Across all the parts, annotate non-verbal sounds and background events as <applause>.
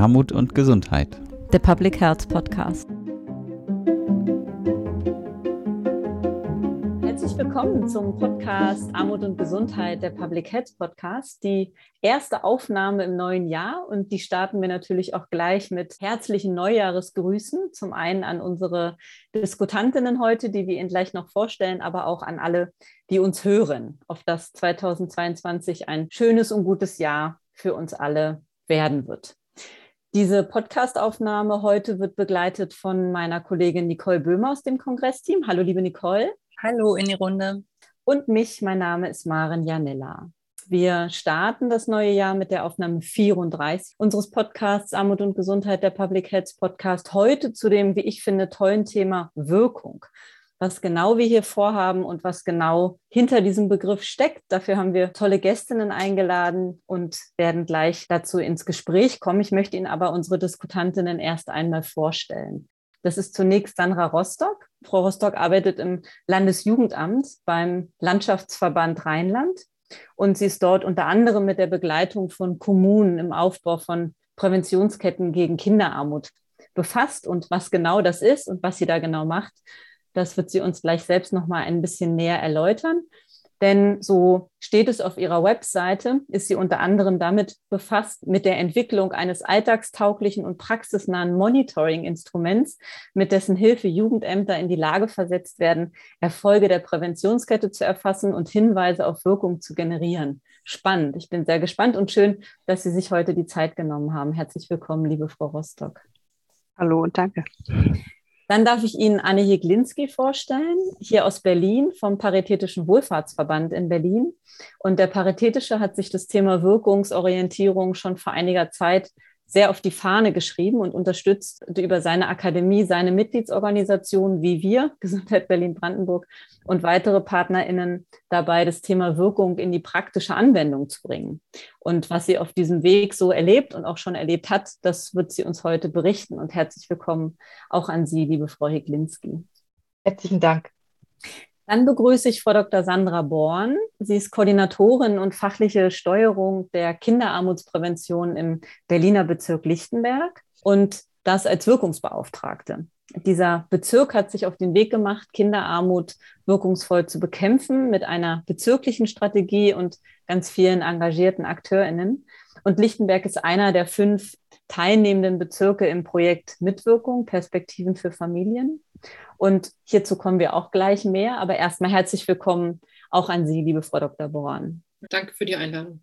Armut und Gesundheit. Der Public Health Podcast. Herzlich willkommen zum Podcast Armut und Gesundheit, der Public Health Podcast. Die erste Aufnahme im neuen Jahr und die starten wir natürlich auch gleich mit herzlichen Neujahresgrüßen. Zum einen an unsere Diskutantinnen heute, die wir Ihnen gleich noch vorstellen, aber auch an alle, die uns hören, auf das 2022 ein schönes und gutes Jahr für uns alle werden wird. Diese Podcastaufnahme heute wird begleitet von meiner Kollegin Nicole Böhmer aus dem Kongressteam. Hallo, liebe Nicole. Hallo in die Runde. Und mich, mein Name ist Maren Janella. Wir starten das neue Jahr mit der Aufnahme 34 unseres Podcasts Armut und Gesundheit, der Public Health Podcast. Heute zu dem, wie ich finde, tollen Thema Wirkung was genau wir hier vorhaben und was genau hinter diesem Begriff steckt. Dafür haben wir tolle Gästinnen eingeladen und werden gleich dazu ins Gespräch kommen. Ich möchte Ihnen aber unsere Diskutantinnen erst einmal vorstellen. Das ist zunächst Sandra Rostock. Frau Rostock arbeitet im Landesjugendamt beim Landschaftsverband Rheinland und sie ist dort unter anderem mit der Begleitung von Kommunen im Aufbau von Präventionsketten gegen Kinderarmut befasst und was genau das ist und was sie da genau macht, das wird sie uns gleich selbst noch mal ein bisschen näher erläutern. Denn so steht es auf ihrer Webseite, ist sie unter anderem damit befasst mit der Entwicklung eines alltagstauglichen und praxisnahen Monitoring-Instruments, mit dessen Hilfe Jugendämter in die Lage versetzt werden, Erfolge der Präventionskette zu erfassen und Hinweise auf Wirkung zu generieren. Spannend. Ich bin sehr gespannt und schön, dass Sie sich heute die Zeit genommen haben. Herzlich willkommen, liebe Frau Rostock. Hallo und danke. Dann darf ich Ihnen Anne Jeglinski vorstellen, hier aus Berlin vom Paritätischen Wohlfahrtsverband in Berlin. Und der Paritätische hat sich das Thema Wirkungsorientierung schon vor einiger Zeit sehr auf die Fahne geschrieben und unterstützt über seine Akademie, seine Mitgliedsorganisation wie wir, <laughs> Gesundheit Berlin-Brandenburg und weitere PartnerInnen dabei, das Thema Wirkung in die praktische Anwendung zu bringen. Und was sie auf diesem Weg so erlebt und auch schon erlebt hat, das wird sie uns heute berichten. Und herzlich willkommen auch an Sie, liebe Frau Heglinski. Herzlichen Dank. Dann begrüße ich Frau Dr. Sandra Born. Sie ist Koordinatorin und fachliche Steuerung der Kinderarmutsprävention im Berliner Bezirk Lichtenberg und das als Wirkungsbeauftragte. Dieser Bezirk hat sich auf den Weg gemacht, Kinderarmut wirkungsvoll zu bekämpfen mit einer bezirklichen Strategie und ganz vielen engagierten AkteurInnen. Und Lichtenberg ist einer der fünf teilnehmenden Bezirke im Projekt Mitwirkung, Perspektiven für Familien. Und hierzu kommen wir auch gleich mehr. Aber erstmal herzlich willkommen auch an Sie, liebe Frau Dr. Boran. Danke für die Einladung.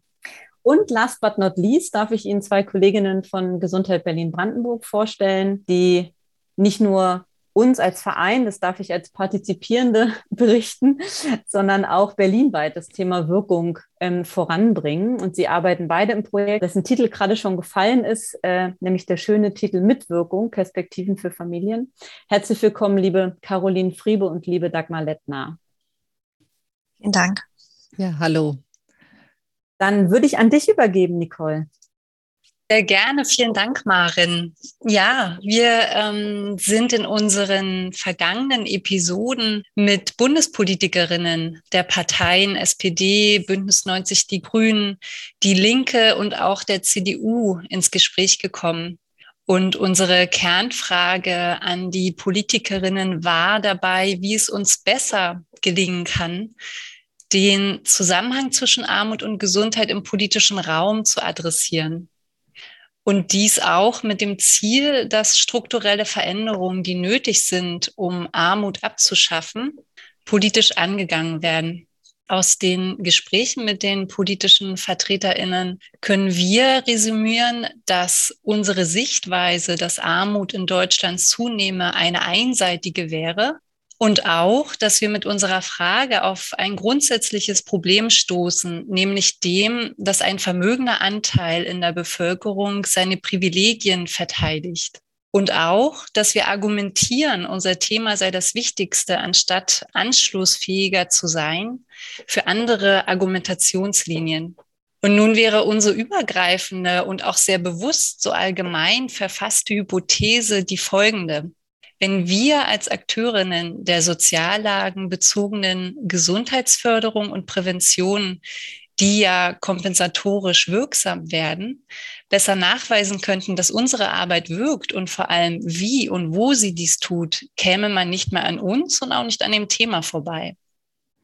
Und last but not least darf ich Ihnen zwei Kolleginnen von Gesundheit Berlin-Brandenburg vorstellen, die nicht nur uns als Verein, das darf ich als Partizipierende <laughs> berichten, sondern auch berlinweit das Thema Wirkung ähm, voranbringen. Und sie arbeiten beide im Projekt, dessen Titel gerade schon gefallen ist, äh, nämlich der schöne Titel Mitwirkung, Perspektiven für Familien. Herzlich willkommen, liebe Caroline Friebe und liebe Dagmar Lettner. Vielen Dank. Ja, hallo. Dann würde ich an dich übergeben, Nicole. Sehr gerne, vielen Dank, Marin. Ja, wir ähm, sind in unseren vergangenen Episoden mit Bundespolitikerinnen der Parteien SPD, Bündnis 90 Die Grünen, Die Linke und auch der CDU ins Gespräch gekommen. Und unsere Kernfrage an die Politikerinnen war dabei, wie es uns besser gelingen kann, den Zusammenhang zwischen Armut und Gesundheit im politischen Raum zu adressieren. Und dies auch mit dem Ziel, dass strukturelle Veränderungen, die nötig sind, um Armut abzuschaffen, politisch angegangen werden. Aus den Gesprächen mit den politischen Vertreterinnen können wir resümieren, dass unsere Sichtweise, dass Armut in Deutschland zunehme, eine einseitige wäre und auch, dass wir mit unserer Frage auf ein grundsätzliches Problem stoßen, nämlich dem, dass ein vermögender Anteil in der Bevölkerung seine Privilegien verteidigt. Und auch, dass wir argumentieren, unser Thema sei das Wichtigste, anstatt anschlussfähiger zu sein für andere Argumentationslinien. Und nun wäre unsere übergreifende und auch sehr bewusst so allgemein verfasste Hypothese die folgende. Wenn wir als Akteurinnen der soziallagenbezogenen Gesundheitsförderung und Prävention die ja kompensatorisch wirksam werden, besser nachweisen könnten, dass unsere Arbeit wirkt und vor allem wie und wo sie dies tut, käme man nicht mehr an uns und auch nicht an dem Thema vorbei.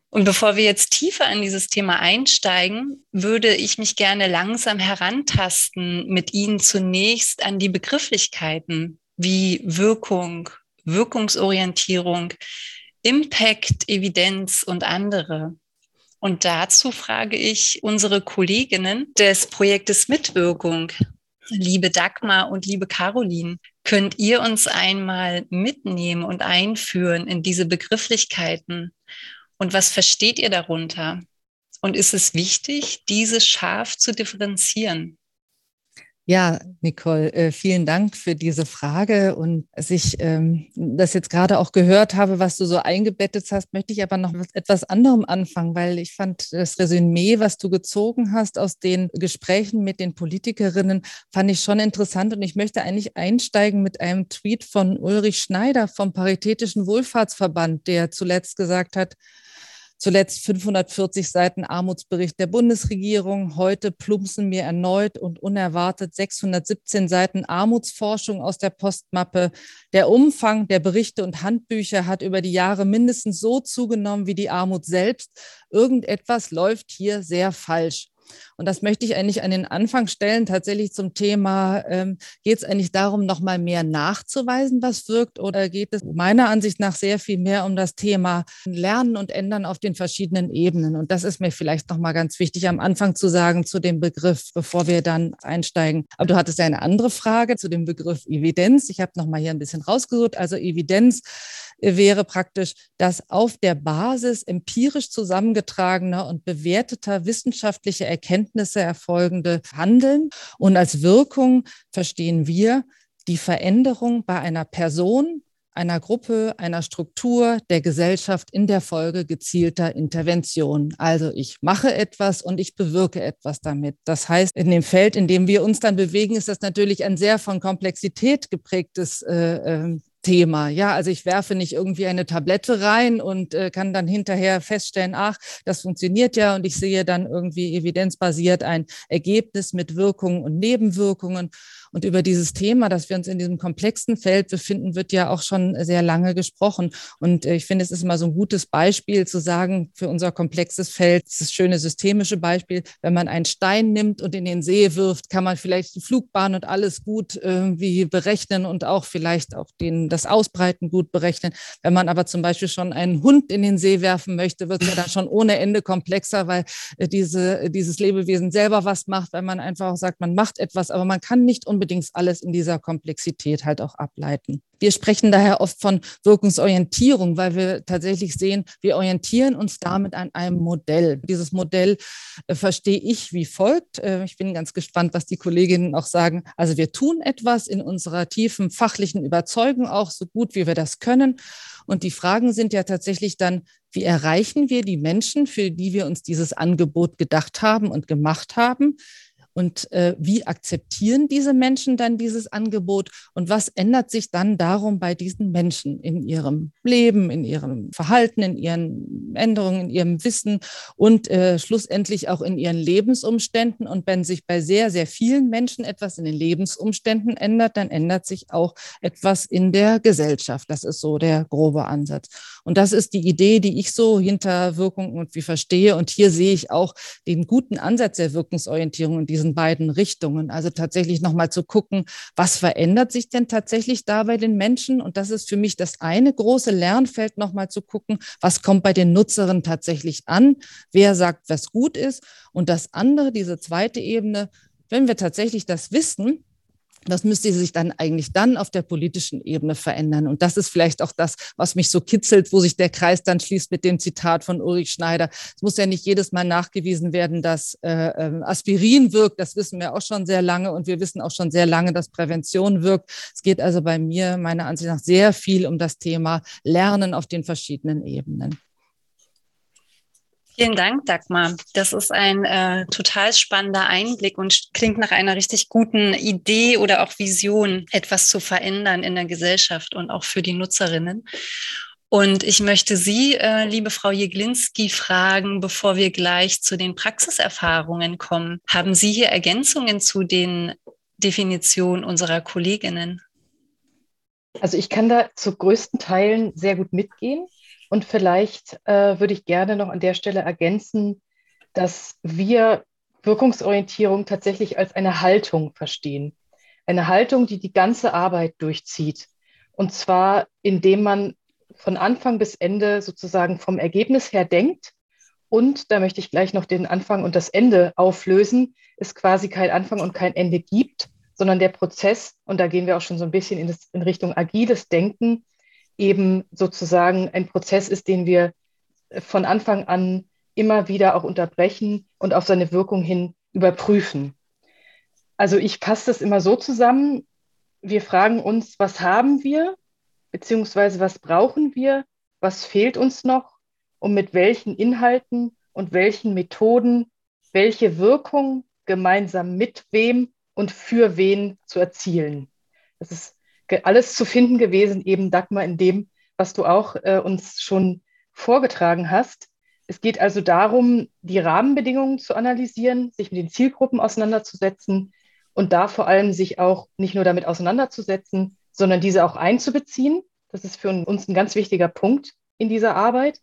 Und bevor wir jetzt tiefer in dieses Thema einsteigen, würde ich mich gerne langsam herantasten mit Ihnen zunächst an die Begrifflichkeiten wie Wirkung, Wirkungsorientierung, Impact, Evidenz und andere. Und dazu frage ich unsere Kolleginnen des Projektes Mitwirkung, liebe Dagmar und liebe Caroline, könnt ihr uns einmal mitnehmen und einführen in diese Begrifflichkeiten und was versteht ihr darunter? Und ist es wichtig, diese scharf zu differenzieren? Ja, Nicole, äh, vielen Dank für diese Frage. Und als ich ähm, das jetzt gerade auch gehört habe, was du so eingebettet hast, möchte ich aber noch etwas anderem anfangen, weil ich fand das Resümee, was du gezogen hast aus den Gesprächen mit den Politikerinnen, fand ich schon interessant. Und ich möchte eigentlich einsteigen mit einem Tweet von Ulrich Schneider vom Paritätischen Wohlfahrtsverband, der zuletzt gesagt hat, Zuletzt 540 Seiten Armutsbericht der Bundesregierung. Heute plumpsen mir erneut und unerwartet 617 Seiten Armutsforschung aus der Postmappe. Der Umfang der Berichte und Handbücher hat über die Jahre mindestens so zugenommen wie die Armut selbst. Irgendetwas läuft hier sehr falsch. Und das möchte ich eigentlich an den Anfang stellen, tatsächlich zum Thema, ähm, geht es eigentlich darum, nochmal mehr nachzuweisen, was wirkt, oder geht es meiner Ansicht nach sehr viel mehr um das Thema Lernen und Ändern auf den verschiedenen Ebenen? Und das ist mir vielleicht nochmal ganz wichtig am Anfang zu sagen zu dem Begriff, bevor wir dann einsteigen. Aber du hattest ja eine andere Frage zu dem Begriff Evidenz. Ich habe nochmal hier ein bisschen rausgesucht. Also Evidenz wäre praktisch das auf der Basis empirisch zusammengetragener und bewerteter wissenschaftlicher Erkenntnisse erfolgende Handeln. Und als Wirkung verstehen wir die Veränderung bei einer Person, einer Gruppe, einer Struktur der Gesellschaft in der Folge gezielter Intervention. Also ich mache etwas und ich bewirke etwas damit. Das heißt, in dem Feld, in dem wir uns dann bewegen, ist das natürlich ein sehr von Komplexität geprägtes äh, ähm, Thema. Ja, also ich werfe nicht irgendwie eine Tablette rein und äh, kann dann hinterher feststellen, ach, das funktioniert ja und ich sehe dann irgendwie evidenzbasiert ein Ergebnis mit Wirkungen und Nebenwirkungen. Und über dieses Thema, dass wir uns in diesem komplexen Feld befinden, wird ja auch schon sehr lange gesprochen. Und äh, ich finde, es ist immer so ein gutes Beispiel zu sagen, für unser komplexes Feld, das schöne systemische Beispiel, wenn man einen Stein nimmt und in den See wirft, kann man vielleicht die Flugbahn und alles gut irgendwie berechnen und auch vielleicht auch den, das Ausbreiten gut berechnen. Wenn man aber zum Beispiel schon einen Hund in den See werfen möchte, wird es ja dann schon ohne Ende komplexer, weil äh, diese, dieses Lebewesen selber was macht, weil man einfach auch sagt, man macht etwas, aber man kann nicht unbedingt unbedingt alles in dieser Komplexität halt auch ableiten. Wir sprechen daher oft von Wirkungsorientierung, weil wir tatsächlich sehen, wir orientieren uns damit an einem Modell. Dieses Modell äh, verstehe ich wie folgt. Äh, ich bin ganz gespannt, was die Kolleginnen auch sagen. Also wir tun etwas in unserer tiefen fachlichen Überzeugung auch so gut, wie wir das können. Und die Fragen sind ja tatsächlich dann, wie erreichen wir die Menschen, für die wir uns dieses Angebot gedacht haben und gemacht haben? Und äh, wie akzeptieren diese Menschen dann dieses Angebot? Und was ändert sich dann darum bei diesen Menschen in ihrem Leben, in ihrem Verhalten, in ihren Änderungen, in ihrem Wissen und äh, schlussendlich auch in ihren Lebensumständen? Und wenn sich bei sehr, sehr vielen Menschen etwas in den Lebensumständen ändert, dann ändert sich auch etwas in der Gesellschaft. Das ist so der grobe Ansatz. Und das ist die Idee, die ich so hinter Wirkung und wie verstehe. Und hier sehe ich auch den guten Ansatz der Wirkungsorientierung in diesen beiden Richtungen. Also tatsächlich nochmal zu gucken, was verändert sich denn tatsächlich da bei den Menschen? Und das ist für mich das eine große Lernfeld, nochmal zu gucken, was kommt bei den Nutzerinnen tatsächlich an? Wer sagt, was gut ist? Und das andere, diese zweite Ebene, wenn wir tatsächlich das wissen, das müsste sich dann eigentlich dann auf der politischen Ebene verändern. Und das ist vielleicht auch das, was mich so kitzelt, wo sich der Kreis dann schließt mit dem Zitat von Ulrich Schneider. Es muss ja nicht jedes Mal nachgewiesen werden, dass äh, ähm, Aspirin wirkt. Das wissen wir auch schon sehr lange. Und wir wissen auch schon sehr lange, dass Prävention wirkt. Es geht also bei mir meiner Ansicht nach sehr viel um das Thema Lernen auf den verschiedenen Ebenen. Vielen Dank, Dagmar. Das ist ein äh, total spannender Einblick und klingt nach einer richtig guten Idee oder auch Vision, etwas zu verändern in der Gesellschaft und auch für die Nutzerinnen. Und ich möchte Sie, äh, liebe Frau Jeglinski, fragen, bevor wir gleich zu den Praxiserfahrungen kommen. Haben Sie hier Ergänzungen zu den Definitionen unserer Kolleginnen? Also ich kann da zu größten Teilen sehr gut mitgehen. Und vielleicht äh, würde ich gerne noch an der Stelle ergänzen, dass wir Wirkungsorientierung tatsächlich als eine Haltung verstehen. Eine Haltung, die die ganze Arbeit durchzieht. Und zwar, indem man von Anfang bis Ende sozusagen vom Ergebnis her denkt. Und da möchte ich gleich noch den Anfang und das Ende auflösen, es quasi kein Anfang und kein Ende gibt, sondern der Prozess, und da gehen wir auch schon so ein bisschen in, das, in Richtung agiles Denken, eben sozusagen ein Prozess ist, den wir von Anfang an immer wieder auch unterbrechen und auf seine Wirkung hin überprüfen. Also ich passe das immer so zusammen, wir fragen uns, was haben wir, beziehungsweise was brauchen wir, was fehlt uns noch und mit welchen Inhalten und welchen Methoden welche Wirkung gemeinsam mit wem und für wen zu erzielen. Das ist alles zu finden gewesen, eben Dagmar, in dem, was du auch äh, uns schon vorgetragen hast. Es geht also darum, die Rahmenbedingungen zu analysieren, sich mit den Zielgruppen auseinanderzusetzen und da vor allem sich auch nicht nur damit auseinanderzusetzen, sondern diese auch einzubeziehen. Das ist für uns ein ganz wichtiger Punkt in dieser Arbeit.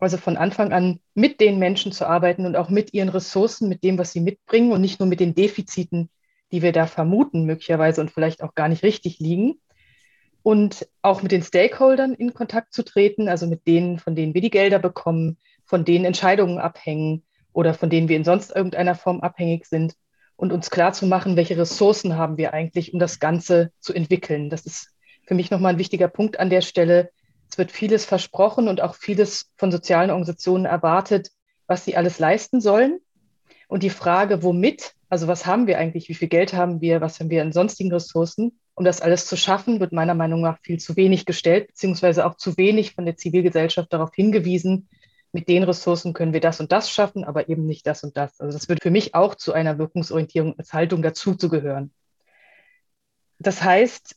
Also von Anfang an mit den Menschen zu arbeiten und auch mit ihren Ressourcen, mit dem, was sie mitbringen und nicht nur mit den Defiziten, die wir da vermuten, möglicherweise und vielleicht auch gar nicht richtig liegen. Und auch mit den Stakeholdern in Kontakt zu treten, also mit denen, von denen wir die Gelder bekommen, von denen Entscheidungen abhängen oder von denen wir in sonst irgendeiner Form abhängig sind und uns klar zu machen, welche Ressourcen haben wir eigentlich, um das Ganze zu entwickeln. Das ist für mich nochmal ein wichtiger Punkt an der Stelle. Es wird vieles versprochen und auch vieles von sozialen Organisationen erwartet, was sie alles leisten sollen. Und die Frage, womit, also was haben wir eigentlich, wie viel Geld haben wir, was haben wir an sonstigen Ressourcen, um das alles zu schaffen, wird meiner Meinung nach viel zu wenig gestellt, beziehungsweise auch zu wenig von der Zivilgesellschaft darauf hingewiesen, mit den Ressourcen können wir das und das schaffen, aber eben nicht das und das. Also das wird für mich auch zu einer Wirkungsorientierung als Haltung dazu zu gehören. Das heißt,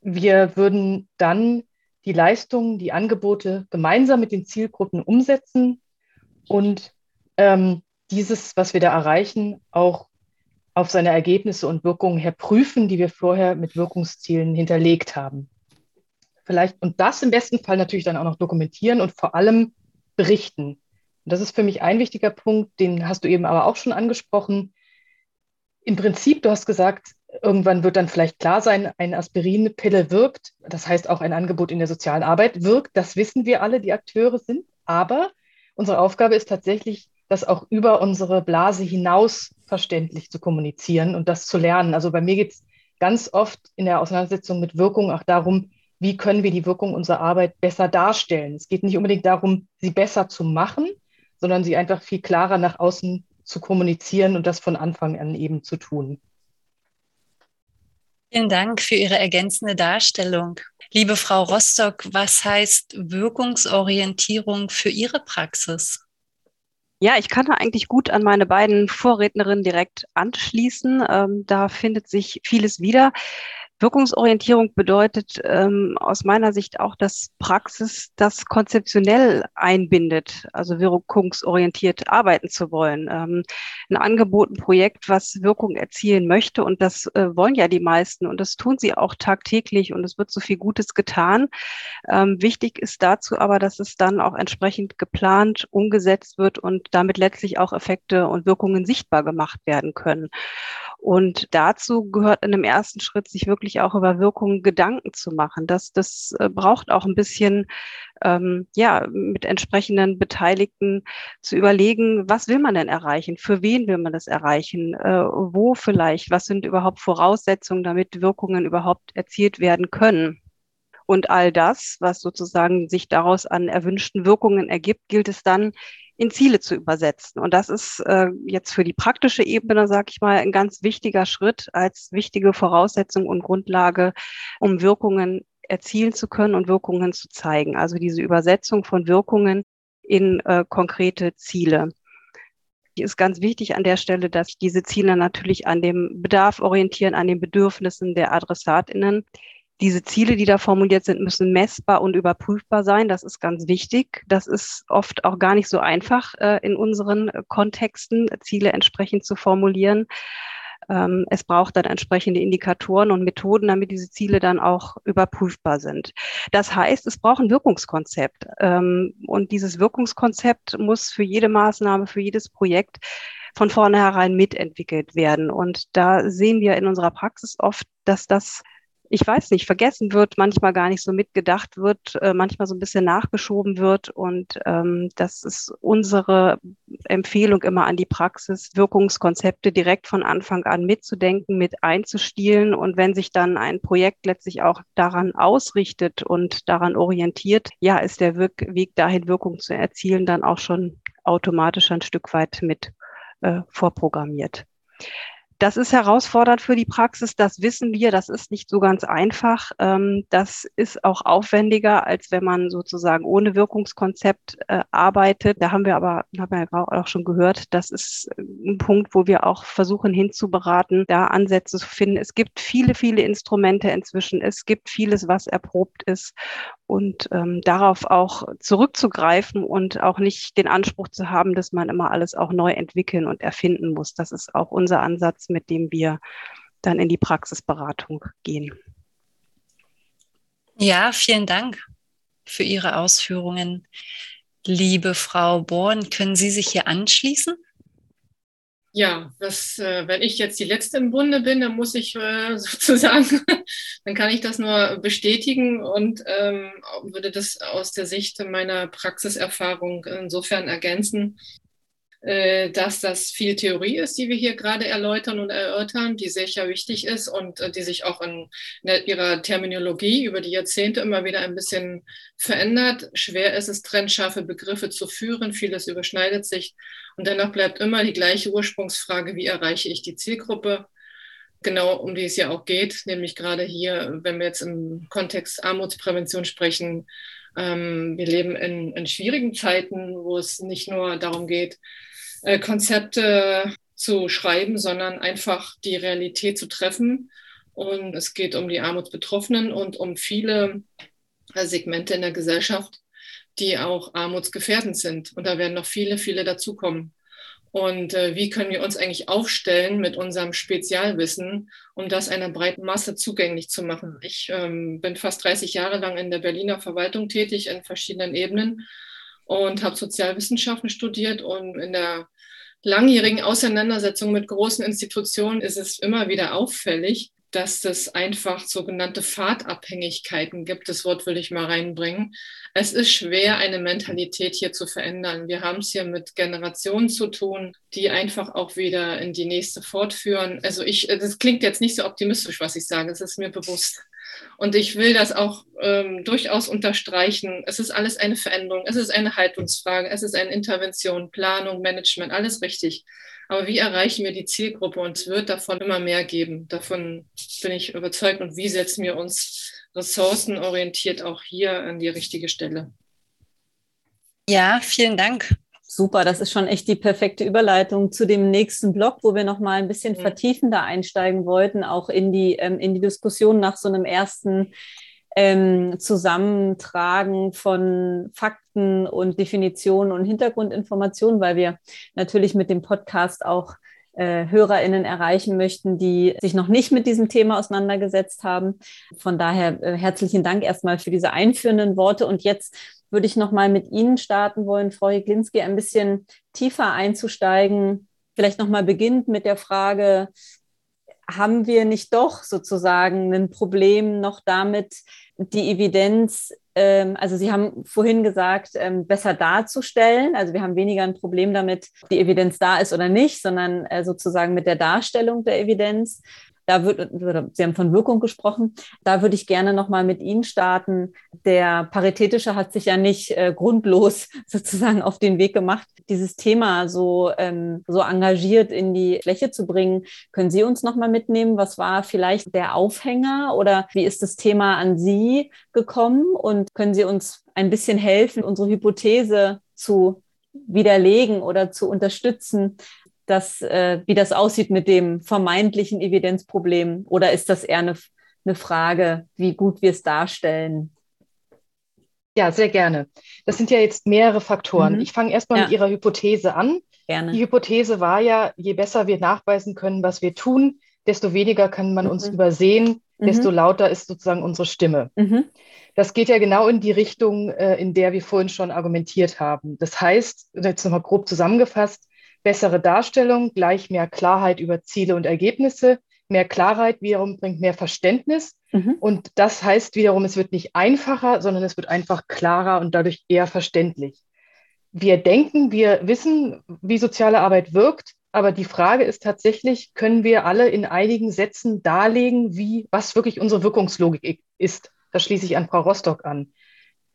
wir würden dann die Leistungen, die Angebote gemeinsam mit den Zielgruppen umsetzen und ähm, dieses, was wir da erreichen, auch auf seine Ergebnisse und Wirkungen her prüfen, die wir vorher mit Wirkungszielen hinterlegt haben. Vielleicht und das im besten Fall natürlich dann auch noch dokumentieren und vor allem berichten. Und das ist für mich ein wichtiger Punkt, den hast du eben aber auch schon angesprochen. Im Prinzip, du hast gesagt, irgendwann wird dann vielleicht klar sein, eine Aspirinpille wirkt. Das heißt, auch ein Angebot in der sozialen Arbeit wirkt. Das wissen wir alle, die Akteure sind. Aber unsere Aufgabe ist tatsächlich, das auch über unsere Blase hinaus verständlich zu kommunizieren und das zu lernen. Also bei mir geht es ganz oft in der Auseinandersetzung mit Wirkung auch darum, wie können wir die Wirkung unserer Arbeit besser darstellen. Es geht nicht unbedingt darum, sie besser zu machen, sondern sie einfach viel klarer nach außen zu kommunizieren und das von Anfang an eben zu tun. Vielen Dank für Ihre ergänzende Darstellung. Liebe Frau Rostock, was heißt Wirkungsorientierung für Ihre Praxis? Ja, ich kann da eigentlich gut an meine beiden Vorrednerinnen direkt anschließen. Ähm, da findet sich vieles wieder. Wirkungsorientierung bedeutet ähm, aus meiner Sicht auch, dass Praxis das konzeptionell einbindet, also wirkungsorientiert arbeiten zu wollen. Ähm, ein Angebot, ein Projekt, was Wirkung erzielen möchte und das äh, wollen ja die meisten und das tun sie auch tagtäglich und es wird so viel Gutes getan. Ähm, wichtig ist dazu aber, dass es dann auch entsprechend geplant, umgesetzt wird und damit letztlich auch Effekte und Wirkungen sichtbar gemacht werden können. Und dazu gehört in dem ersten Schritt, sich wirklich auch über Wirkungen Gedanken zu machen. Das, das äh, braucht auch ein bisschen, ähm, ja, mit entsprechenden Beteiligten zu überlegen, was will man denn erreichen? Für wen will man das erreichen? Äh, wo vielleicht? Was sind überhaupt Voraussetzungen, damit Wirkungen überhaupt erzielt werden können? Und all das, was sozusagen sich daraus an erwünschten Wirkungen ergibt, gilt es dann in Ziele zu übersetzen. Und das ist äh, jetzt für die praktische Ebene, sage ich mal, ein ganz wichtiger Schritt als wichtige Voraussetzung und Grundlage, um Wirkungen erzielen zu können und Wirkungen zu zeigen. Also diese Übersetzung von Wirkungen in äh, konkrete Ziele. Hier ist ganz wichtig an der Stelle, dass diese Ziele natürlich an dem Bedarf orientieren, an den Bedürfnissen der Adressatinnen diese Ziele, die da formuliert sind, müssen messbar und überprüfbar sein. Das ist ganz wichtig. Das ist oft auch gar nicht so einfach äh, in unseren Kontexten, Ziele entsprechend zu formulieren. Ähm, es braucht dann entsprechende Indikatoren und Methoden, damit diese Ziele dann auch überprüfbar sind. Das heißt, es braucht ein Wirkungskonzept. Ähm, und dieses Wirkungskonzept muss für jede Maßnahme, für jedes Projekt von vornherein mitentwickelt werden. Und da sehen wir in unserer Praxis oft, dass das ich weiß nicht, vergessen wird, manchmal gar nicht so mitgedacht wird, äh, manchmal so ein bisschen nachgeschoben wird. Und ähm, das ist unsere Empfehlung immer an die Praxis, Wirkungskonzepte direkt von Anfang an mitzudenken, mit einzustielen. Und wenn sich dann ein Projekt letztlich auch daran ausrichtet und daran orientiert, ja, ist der Wirk Weg dahin, Wirkung zu erzielen, dann auch schon automatisch ein Stück weit mit äh, vorprogrammiert. Das ist herausfordernd für die Praxis, das wissen wir, das ist nicht so ganz einfach. Ähm, das ist auch aufwendiger, als wenn man sozusagen ohne Wirkungskonzept äh, arbeitet. Da haben wir aber, haben wir ja auch schon gehört, das ist ein Punkt, wo wir auch versuchen hinzuberaten, da Ansätze zu finden. Es gibt viele, viele Instrumente inzwischen. Es gibt vieles, was erprobt ist und ähm, darauf auch zurückzugreifen und auch nicht den Anspruch zu haben, dass man immer alles auch neu entwickeln und erfinden muss. Das ist auch unser Ansatz, mit dem wir dann in die Praxisberatung gehen. Ja, vielen Dank für Ihre Ausführungen. Liebe Frau Born, können Sie sich hier anschließen? ja, was, äh, wenn ich jetzt die Letzte im Bunde bin, dann muss ich äh, <laughs> sozusagen, dann kann ich das nur bestätigen und ähm, würde das aus der Sicht meiner Praxiserfahrung insofern ergänzen, dass das viel Theorie ist, die wir hier gerade erläutern und erörtern, die sicher wichtig ist und äh, die sich auch in ihrer Terminologie über die Jahrzehnte immer wieder ein bisschen verändert. Schwer ist es, trennscharfe Begriffe zu führen, vieles überschneidet sich und dennoch bleibt immer die gleiche Ursprungsfrage, wie erreiche ich die Zielgruppe? Genau um die es ja auch geht, nämlich gerade hier, wenn wir jetzt im Kontext Armutsprävention sprechen, ähm, wir leben in, in schwierigen Zeiten, wo es nicht nur darum geht, äh, Konzepte zu schreiben, sondern einfach die Realität zu treffen. Und es geht um die Armutsbetroffenen und um viele äh, Segmente in der Gesellschaft, die auch armutsgefährdend sind. Und da werden noch viele, viele dazukommen. Und äh, wie können wir uns eigentlich aufstellen mit unserem Spezialwissen, um das einer breiten Masse zugänglich zu machen? Ich ähm, bin fast 30 Jahre lang in der Berliner Verwaltung tätig in verschiedenen Ebenen und habe Sozialwissenschaften studiert und in der langjährigen Auseinandersetzung mit großen Institutionen ist es immer wieder auffällig, dass es einfach sogenannte Fahrtabhängigkeiten gibt. Das Wort will ich mal reinbringen. Es ist schwer, eine Mentalität hier zu verändern. Wir haben es hier mit Generationen zu tun, die einfach auch wieder in die nächste fortführen. Also ich, das klingt jetzt nicht so optimistisch, was ich sage. Es ist mir bewusst. Und ich will das auch ähm, durchaus unterstreichen. Es ist alles eine Veränderung, es ist eine Haltungsfrage, es ist eine Intervention, Planung, Management, alles richtig. Aber wie erreichen wir die Zielgruppe? Und es wird davon immer mehr geben. Davon bin ich überzeugt. Und wie setzen wir uns ressourcenorientiert auch hier an die richtige Stelle? Ja, vielen Dank. Super, das ist schon echt die perfekte Überleitung zu dem nächsten Blog, wo wir noch mal ein bisschen mhm. vertiefender einsteigen wollten, auch in die, ähm, in die Diskussion nach so einem ersten ähm, Zusammentragen von Fakten und Definitionen und Hintergrundinformationen, weil wir natürlich mit dem Podcast auch äh, HörerInnen erreichen möchten, die sich noch nicht mit diesem Thema auseinandergesetzt haben. Von daher äh, herzlichen Dank erstmal für diese einführenden Worte. Und jetzt würde ich nochmal mit Ihnen starten wollen, Frau Heglinski, ein bisschen tiefer einzusteigen. Vielleicht nochmal beginnt mit der Frage, haben wir nicht doch sozusagen ein Problem noch damit, die Evidenz, ähm, also Sie haben vorhin gesagt, ähm, besser darzustellen. Also wir haben weniger ein Problem damit, ob die Evidenz da ist oder nicht, sondern äh, sozusagen mit der Darstellung der Evidenz. Da wird, Sie haben von Wirkung gesprochen. Da würde ich gerne nochmal mit Ihnen starten. Der Paritätische hat sich ja nicht äh, grundlos <laughs> sozusagen auf den Weg gemacht, dieses Thema so, ähm, so engagiert in die Fläche zu bringen. Können Sie uns nochmal mitnehmen? Was war vielleicht der Aufhänger oder wie ist das Thema an Sie gekommen? Und können Sie uns ein bisschen helfen, unsere Hypothese zu widerlegen oder zu unterstützen, dass, äh, wie das aussieht mit dem vermeintlichen Evidenzproblem? Oder ist das eher eine, eine Frage, wie gut wir es darstellen. Ja, sehr gerne. Das sind ja jetzt mehrere Faktoren. Mhm. Ich fange erstmal ja. mit Ihrer Hypothese an. Gerne. Die Hypothese war ja, je besser wir nachweisen können, was wir tun, desto weniger kann man mhm. uns übersehen, desto mhm. lauter ist sozusagen unsere Stimme. Mhm. Das geht ja genau in die Richtung, äh, in der wir vorhin schon argumentiert haben. Das heißt, jetzt nochmal grob zusammengefasst, bessere Darstellung, gleich mehr Klarheit über Ziele und Ergebnisse. Mehr Klarheit wiederum bringt mehr Verständnis. Mhm. Und das heißt wiederum, es wird nicht einfacher, sondern es wird einfach klarer und dadurch eher verständlich. Wir denken, wir wissen, wie soziale Arbeit wirkt, aber die Frage ist tatsächlich, können wir alle in einigen Sätzen darlegen, wie, was wirklich unsere Wirkungslogik ist? Da schließe ich an Frau Rostock an.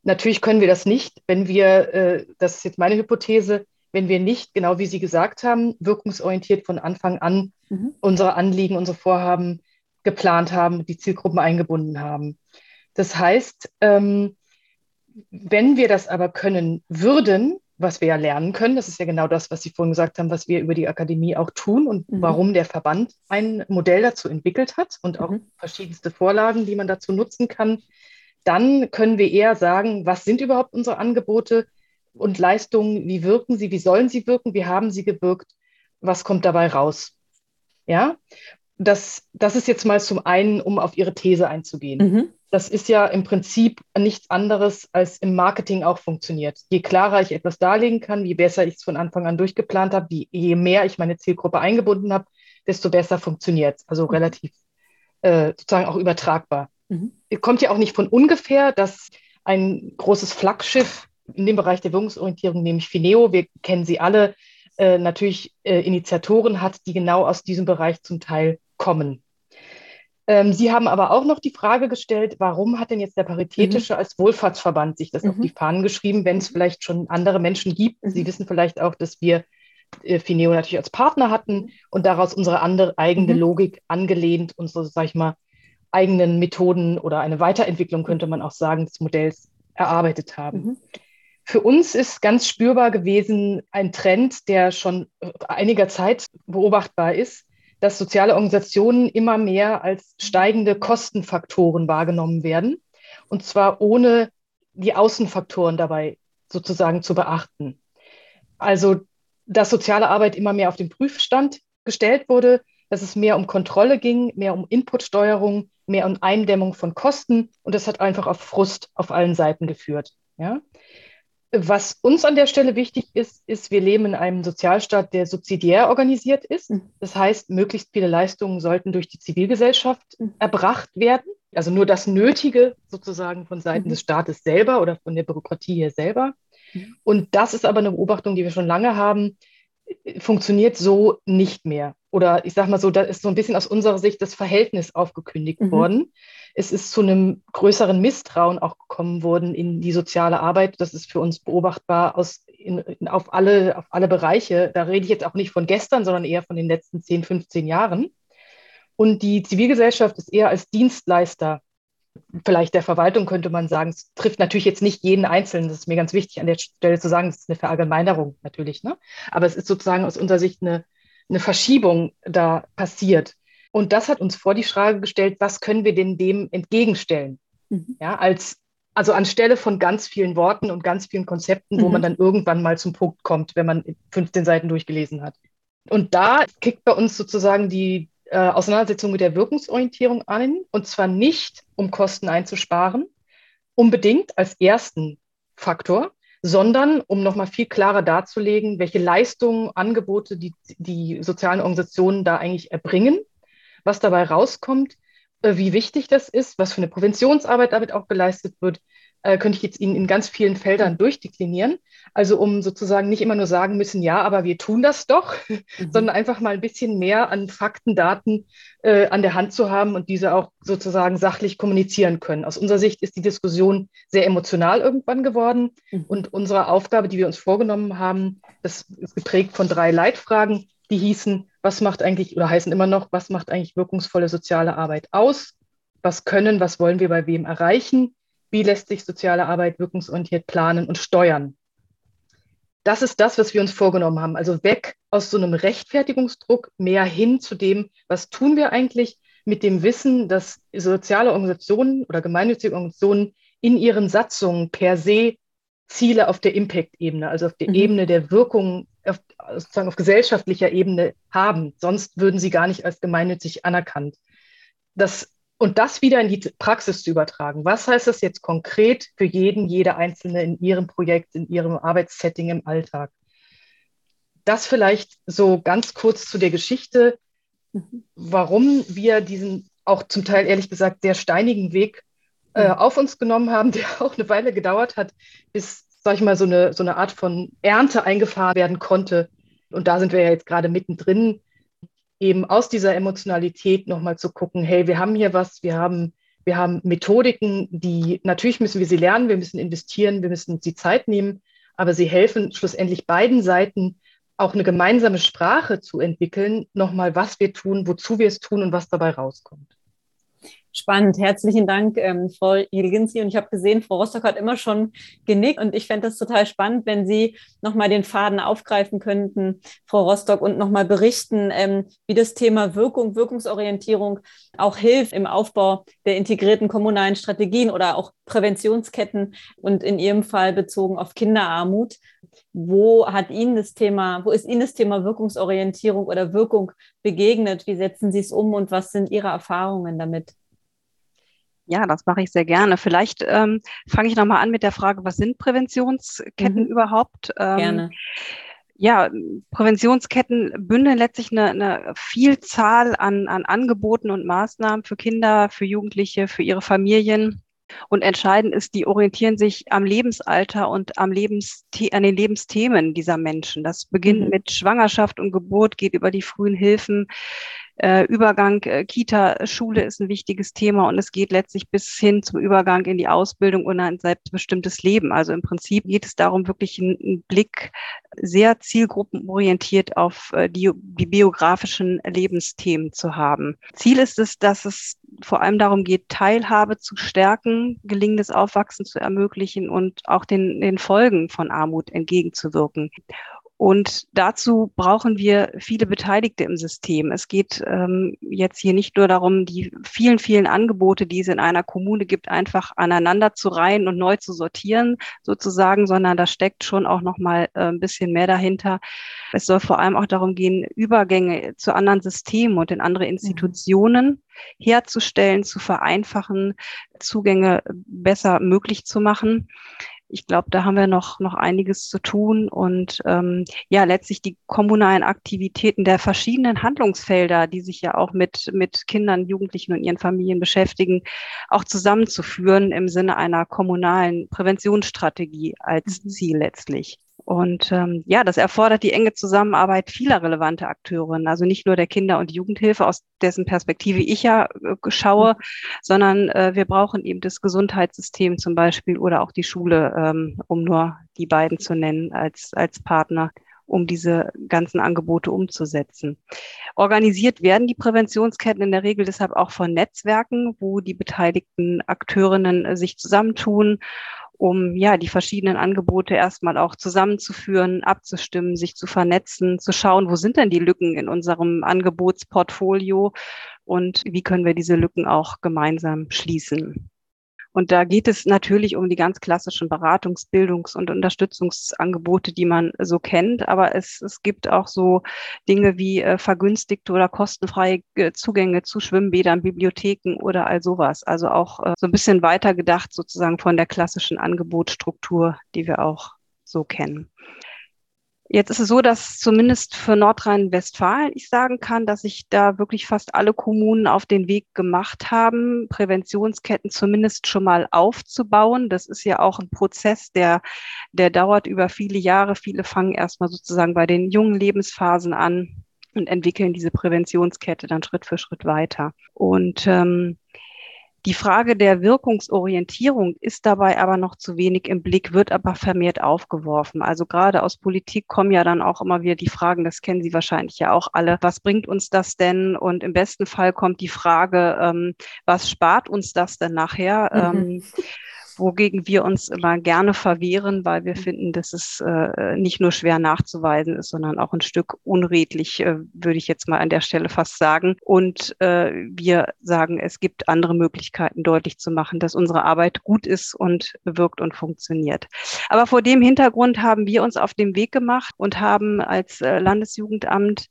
Natürlich können wir das nicht, wenn wir, äh, das ist jetzt meine Hypothese, wenn wir nicht, genau wie Sie gesagt haben, wirkungsorientiert von Anfang an mhm. unsere Anliegen, unsere Vorhaben geplant haben, die Zielgruppen eingebunden haben. Das heißt, ähm, wenn wir das aber können würden, was wir ja lernen können. Das ist ja genau das, was Sie vorhin gesagt haben, was wir über die Akademie auch tun und mhm. warum der Verband ein Modell dazu entwickelt hat und auch mhm. verschiedenste Vorlagen, die man dazu nutzen kann. Dann können wir eher sagen, was sind überhaupt unsere Angebote und Leistungen, wie wirken sie, wie sollen sie wirken, wie haben sie gewirkt, was kommt dabei raus. Ja, das, das ist jetzt mal zum einen, um auf Ihre These einzugehen. Mhm das ist ja im Prinzip nichts anderes, als im Marketing auch funktioniert. Je klarer ich etwas darlegen kann, je besser ich es von Anfang an durchgeplant habe, je mehr ich meine Zielgruppe eingebunden habe, desto besser funktioniert es. Also mhm. relativ äh, sozusagen auch übertragbar. Mhm. Kommt ja auch nicht von ungefähr, dass ein großes Flaggschiff in dem Bereich der Wirkungsorientierung, nämlich Fineo, wir kennen sie alle, äh, natürlich äh, Initiatoren hat, die genau aus diesem Bereich zum Teil kommen. Ähm, Sie haben aber auch noch die Frage gestellt, warum hat denn jetzt der Paritätische mhm. als Wohlfahrtsverband sich das mhm. auf die Fahnen geschrieben, wenn es mhm. vielleicht schon andere Menschen gibt? Sie mhm. wissen vielleicht auch, dass wir äh, Fineo natürlich als Partner hatten und daraus unsere andere eigene mhm. Logik angelehnt, unsere, sag ich mal, eigenen Methoden oder eine Weiterentwicklung, könnte man auch sagen, des Modells erarbeitet haben. Für uns ist ganz spürbar gewesen ein Trend, der schon einiger Zeit beobachtbar ist, dass soziale Organisationen immer mehr als steigende Kostenfaktoren wahrgenommen werden. Und zwar ohne die Außenfaktoren dabei sozusagen zu beachten. Also, dass soziale Arbeit immer mehr auf den Prüfstand gestellt wurde, dass es mehr um Kontrolle ging, mehr um Inputsteuerung, mehr um Eindämmung von Kosten. Und das hat einfach auf Frust auf allen Seiten geführt. Ja? Was uns an der Stelle wichtig ist, ist, wir leben in einem Sozialstaat, der subsidiär organisiert ist. Mhm. Das heißt, möglichst viele Leistungen sollten durch die Zivilgesellschaft mhm. erbracht werden. Also nur das Nötige sozusagen von Seiten mhm. des Staates selber oder von der Bürokratie hier selber. Mhm. Und das ist aber eine Beobachtung, die wir schon lange haben, funktioniert so nicht mehr. Oder ich sage mal so, da ist so ein bisschen aus unserer Sicht das Verhältnis aufgekündigt mhm. worden es ist zu einem größeren Misstrauen auch gekommen worden in die soziale Arbeit. Das ist für uns beobachtbar aus, in, in, auf, alle, auf alle Bereiche. Da rede ich jetzt auch nicht von gestern, sondern eher von den letzten 10, 15 Jahren. Und die Zivilgesellschaft ist eher als Dienstleister vielleicht der Verwaltung könnte man sagen, es trifft natürlich jetzt nicht jeden Einzelnen. Das ist mir ganz wichtig an der Stelle zu sagen, das ist eine Verallgemeinerung natürlich. Ne? Aber es ist sozusagen aus unserer Sicht eine, eine Verschiebung da passiert. Und das hat uns vor die Frage gestellt, was können wir denn dem entgegenstellen? Mhm. Ja, als, also anstelle von ganz vielen Worten und ganz vielen Konzepten, wo mhm. man dann irgendwann mal zum Punkt kommt, wenn man 15 Seiten durchgelesen hat. Und da kickt bei uns sozusagen die äh, Auseinandersetzung mit der Wirkungsorientierung an, und zwar nicht, um Kosten einzusparen, unbedingt als ersten Faktor, sondern um nochmal viel klarer darzulegen, welche Leistungen, Angebote die, die sozialen Organisationen da eigentlich erbringen was dabei rauskommt, äh, wie wichtig das ist, was für eine Präventionsarbeit damit auch geleistet wird, äh, könnte ich jetzt Ihnen in ganz vielen Feldern durchdeklinieren. Also um sozusagen nicht immer nur sagen müssen, ja, aber wir tun das doch, mhm. <laughs> sondern einfach mal ein bisschen mehr an Fakten, Daten äh, an der Hand zu haben und diese auch sozusagen sachlich kommunizieren können. Aus unserer Sicht ist die Diskussion sehr emotional irgendwann geworden mhm. und unsere Aufgabe, die wir uns vorgenommen haben, das ist geprägt von drei Leitfragen, die hießen, was macht eigentlich oder heißen immer noch, was macht eigentlich wirkungsvolle soziale Arbeit aus? Was können, was wollen wir bei wem erreichen? Wie lässt sich soziale Arbeit wirkungsorientiert planen und steuern? Das ist das, was wir uns vorgenommen haben. Also weg aus so einem Rechtfertigungsdruck, mehr hin zu dem, was tun wir eigentlich? mit dem Wissen, dass soziale Organisationen oder gemeinnützige Organisationen in ihren Satzungen per se Ziele auf der Impact-Ebene, also auf der mhm. Ebene der Wirkung, auf, sozusagen auf gesellschaftlicher Ebene haben. Sonst würden sie gar nicht als gemeinnützig anerkannt. Das, und das wieder in die Praxis zu übertragen. Was heißt das jetzt konkret für jeden, jede Einzelne in ihrem Projekt, in ihrem Arbeitssetting im Alltag? Das vielleicht so ganz kurz zu der Geschichte, mhm. warum wir diesen auch zum Teil ehrlich gesagt sehr steinigen Weg äh, mhm. auf uns genommen haben, <laughs> der auch eine Weile gedauert hat, bis, sag ich mal, so eine, so eine Art von Ernte eingefahren werden konnte. Und da sind wir ja jetzt gerade mittendrin, eben aus dieser Emotionalität nochmal zu gucken, hey, wir haben hier was, wir haben, wir haben Methodiken, die natürlich müssen wir sie lernen, wir müssen investieren, wir müssen sie Zeit nehmen, aber sie helfen schlussendlich beiden Seiten auch eine gemeinsame Sprache zu entwickeln, nochmal, was wir tun, wozu wir es tun und was dabei rauskommt. Spannend. Herzlichen Dank, ähm, Frau Jilginski. Und ich habe gesehen, Frau Rostock hat immer schon genickt. Und ich fände das total spannend, wenn Sie nochmal den Faden aufgreifen könnten, Frau Rostock, und nochmal berichten, ähm, wie das Thema Wirkung, Wirkungsorientierung auch hilft im Aufbau der integrierten kommunalen Strategien oder auch Präventionsketten und in Ihrem Fall bezogen auf Kinderarmut. Wo hat Ihnen das Thema, wo ist Ihnen das Thema Wirkungsorientierung oder Wirkung begegnet? Wie setzen Sie es um und was sind Ihre Erfahrungen damit? Ja, das mache ich sehr gerne. Vielleicht ähm, fange ich nochmal an mit der Frage, was sind Präventionsketten mhm. überhaupt? Ähm, gerne. Ja, Präventionsketten bündeln letztlich eine, eine Vielzahl an, an Angeboten und Maßnahmen für Kinder, für Jugendliche, für ihre Familien. Und entscheidend ist, die orientieren sich am Lebensalter und am Lebens an den Lebensthemen dieser Menschen. Das beginnt mhm. mit Schwangerschaft und Geburt, geht über die frühen Hilfen äh, Übergang äh, Kita, Schule ist ein wichtiges Thema und es geht letztlich bis hin zum Übergang in die Ausbildung und ein selbstbestimmtes Leben. Also im Prinzip geht es darum, wirklich einen, Blick sehr zielgruppenorientiert auf äh, die, die biografischen Lebensthemen zu haben. Ziel ist es, dass es vor allem darum geht, Teilhabe zu stärken, gelingendes Aufwachsen zu ermöglichen und auch den, den Folgen von Armut entgegenzuwirken. Und dazu brauchen wir viele Beteiligte im System. Es geht ähm, jetzt hier nicht nur darum, die vielen, vielen Angebote, die es in einer Kommune gibt, einfach aneinander zu reihen und neu zu sortieren, sozusagen, sondern da steckt schon auch noch mal äh, ein bisschen mehr dahinter. Es soll vor allem auch darum gehen, Übergänge zu anderen Systemen und in andere Institutionen herzustellen, zu vereinfachen, Zugänge besser möglich zu machen ich glaube, da haben wir noch, noch einiges zu tun und ähm, ja, letztlich die kommunalen Aktivitäten der verschiedenen Handlungsfelder, die sich ja auch mit, mit Kindern, Jugendlichen und ihren Familien beschäftigen, auch zusammenzuführen im Sinne einer kommunalen Präventionsstrategie als mhm. Ziel letztlich. Und ähm, ja, das erfordert die enge Zusammenarbeit vieler relevanter Akteurinnen, also nicht nur der Kinder- und Jugendhilfe, aus dessen Perspektive ich ja äh, schaue, mhm. sondern äh, wir brauchen eben das Gesundheitssystem zum Beispiel oder auch die Schule, ähm, um nur die beiden zu nennen als, als Partner um diese ganzen Angebote umzusetzen. Organisiert werden die Präventionsketten in der Regel deshalb auch von Netzwerken, wo die beteiligten Akteurinnen äh, sich zusammentun um ja die verschiedenen Angebote erstmal auch zusammenzuführen, abzustimmen, sich zu vernetzen, zu schauen, wo sind denn die Lücken in unserem Angebotsportfolio und wie können wir diese Lücken auch gemeinsam schließen. Und da geht es natürlich um die ganz klassischen Beratungs-, Bildungs- und Unterstützungsangebote, die man so kennt. Aber es, es gibt auch so Dinge wie äh, vergünstigte oder kostenfreie äh, Zugänge zu Schwimmbädern, Bibliotheken oder all sowas. Also auch äh, so ein bisschen weiter gedacht sozusagen von der klassischen Angebotsstruktur, die wir auch so kennen. Jetzt ist es so, dass zumindest für Nordrhein-Westfalen ich sagen kann, dass sich da wirklich fast alle Kommunen auf den Weg gemacht haben, Präventionsketten zumindest schon mal aufzubauen. Das ist ja auch ein Prozess, der, der dauert über viele Jahre. Viele fangen erstmal sozusagen bei den jungen Lebensphasen an und entwickeln diese Präventionskette dann Schritt für Schritt weiter. Und ähm, die Frage der Wirkungsorientierung ist dabei aber noch zu wenig im Blick, wird aber vermehrt aufgeworfen. Also gerade aus Politik kommen ja dann auch immer wieder die Fragen, das kennen Sie wahrscheinlich ja auch alle, was bringt uns das denn? Und im besten Fall kommt die Frage, ähm, was spart uns das denn nachher? Mhm. Ähm, wogegen wir uns immer gerne verwehren, weil wir finden, dass es äh, nicht nur schwer nachzuweisen ist, sondern auch ein Stück unredlich, äh, würde ich jetzt mal an der Stelle fast sagen. Und äh, wir sagen, es gibt andere Möglichkeiten, deutlich zu machen, dass unsere Arbeit gut ist und wirkt und funktioniert. Aber vor dem Hintergrund haben wir uns auf den Weg gemacht und haben als Landesjugendamt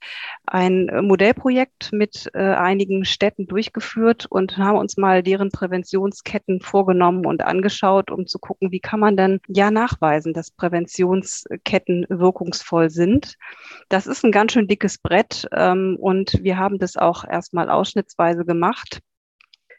ein Modellprojekt mit einigen Städten durchgeführt und haben uns mal deren Präventionsketten vorgenommen und angeschaut, um zu gucken, wie kann man denn ja nachweisen, dass Präventionsketten wirkungsvoll sind. Das ist ein ganz schön dickes Brett ähm, und wir haben das auch erstmal ausschnittsweise gemacht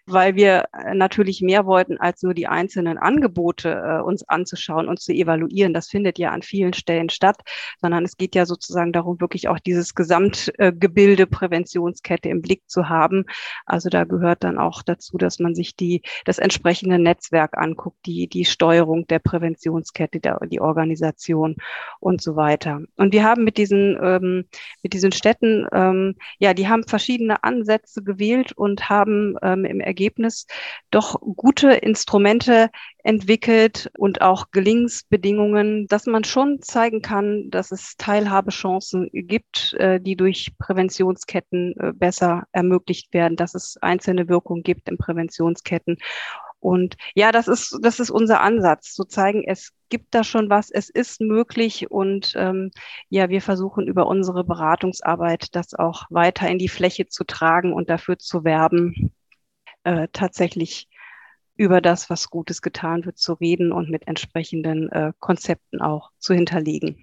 weil wir äh, natürlich mehr wollten, als nur die einzelnen Angebote äh, uns anzuschauen und zu evaluieren. Das findet ja an vielen Stellen statt, sondern es geht ja sozusagen darum, wirklich auch dieses Gesamtgebilde Präventionskette im Blick zu haben. Also da gehört dann auch dazu, dass man sich die, das entsprechende Netzwerk anguckt, die, die Steuerung der Präventionskette, der, die Organisation und so weiter. Und wir haben mit diesen, ähm, mit diesen Städten, ähm, ja, die haben verschiedene Ansätze gewählt und haben ähm, im Ergebnis doch gute Instrumente entwickelt und auch Gelingensbedingungen, dass man schon zeigen kann, dass es Teilhabechancen gibt, äh, die durch Präventionsketten äh, besser ermöglicht werden, dass es einzelne Wirkungen gibt in Präventionsketten. Und ja, das ist, das ist unser Ansatz, zu zeigen, es gibt da schon was, es ist möglich und ähm, ja, wir versuchen über unsere Beratungsarbeit das auch weiter in die Fläche zu tragen und dafür zu werben, äh, tatsächlich über das, was Gutes getan wird, zu reden und mit entsprechenden äh, Konzepten auch zu hinterlegen.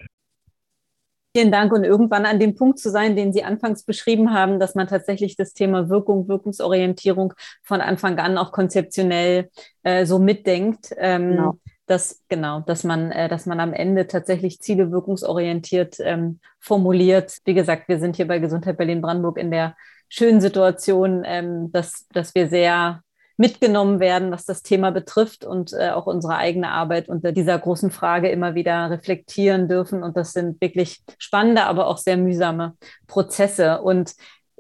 Vielen Dank und irgendwann an dem Punkt zu sein, den Sie anfangs beschrieben haben, dass man tatsächlich das Thema Wirkung, Wirkungsorientierung von Anfang an auch konzeptionell äh, so mitdenkt. Ähm, genau. Dass, genau, dass man, äh, dass man am Ende tatsächlich Ziele wirkungsorientiert ähm, formuliert. Wie gesagt, wir sind hier bei Gesundheit Berlin-Brandenburg in der schönen Situation, ähm, dass, dass wir sehr mitgenommen werden, was das Thema betrifft und äh, auch unsere eigene Arbeit unter dieser großen Frage immer wieder reflektieren dürfen. Und das sind wirklich spannende, aber auch sehr mühsame Prozesse. Und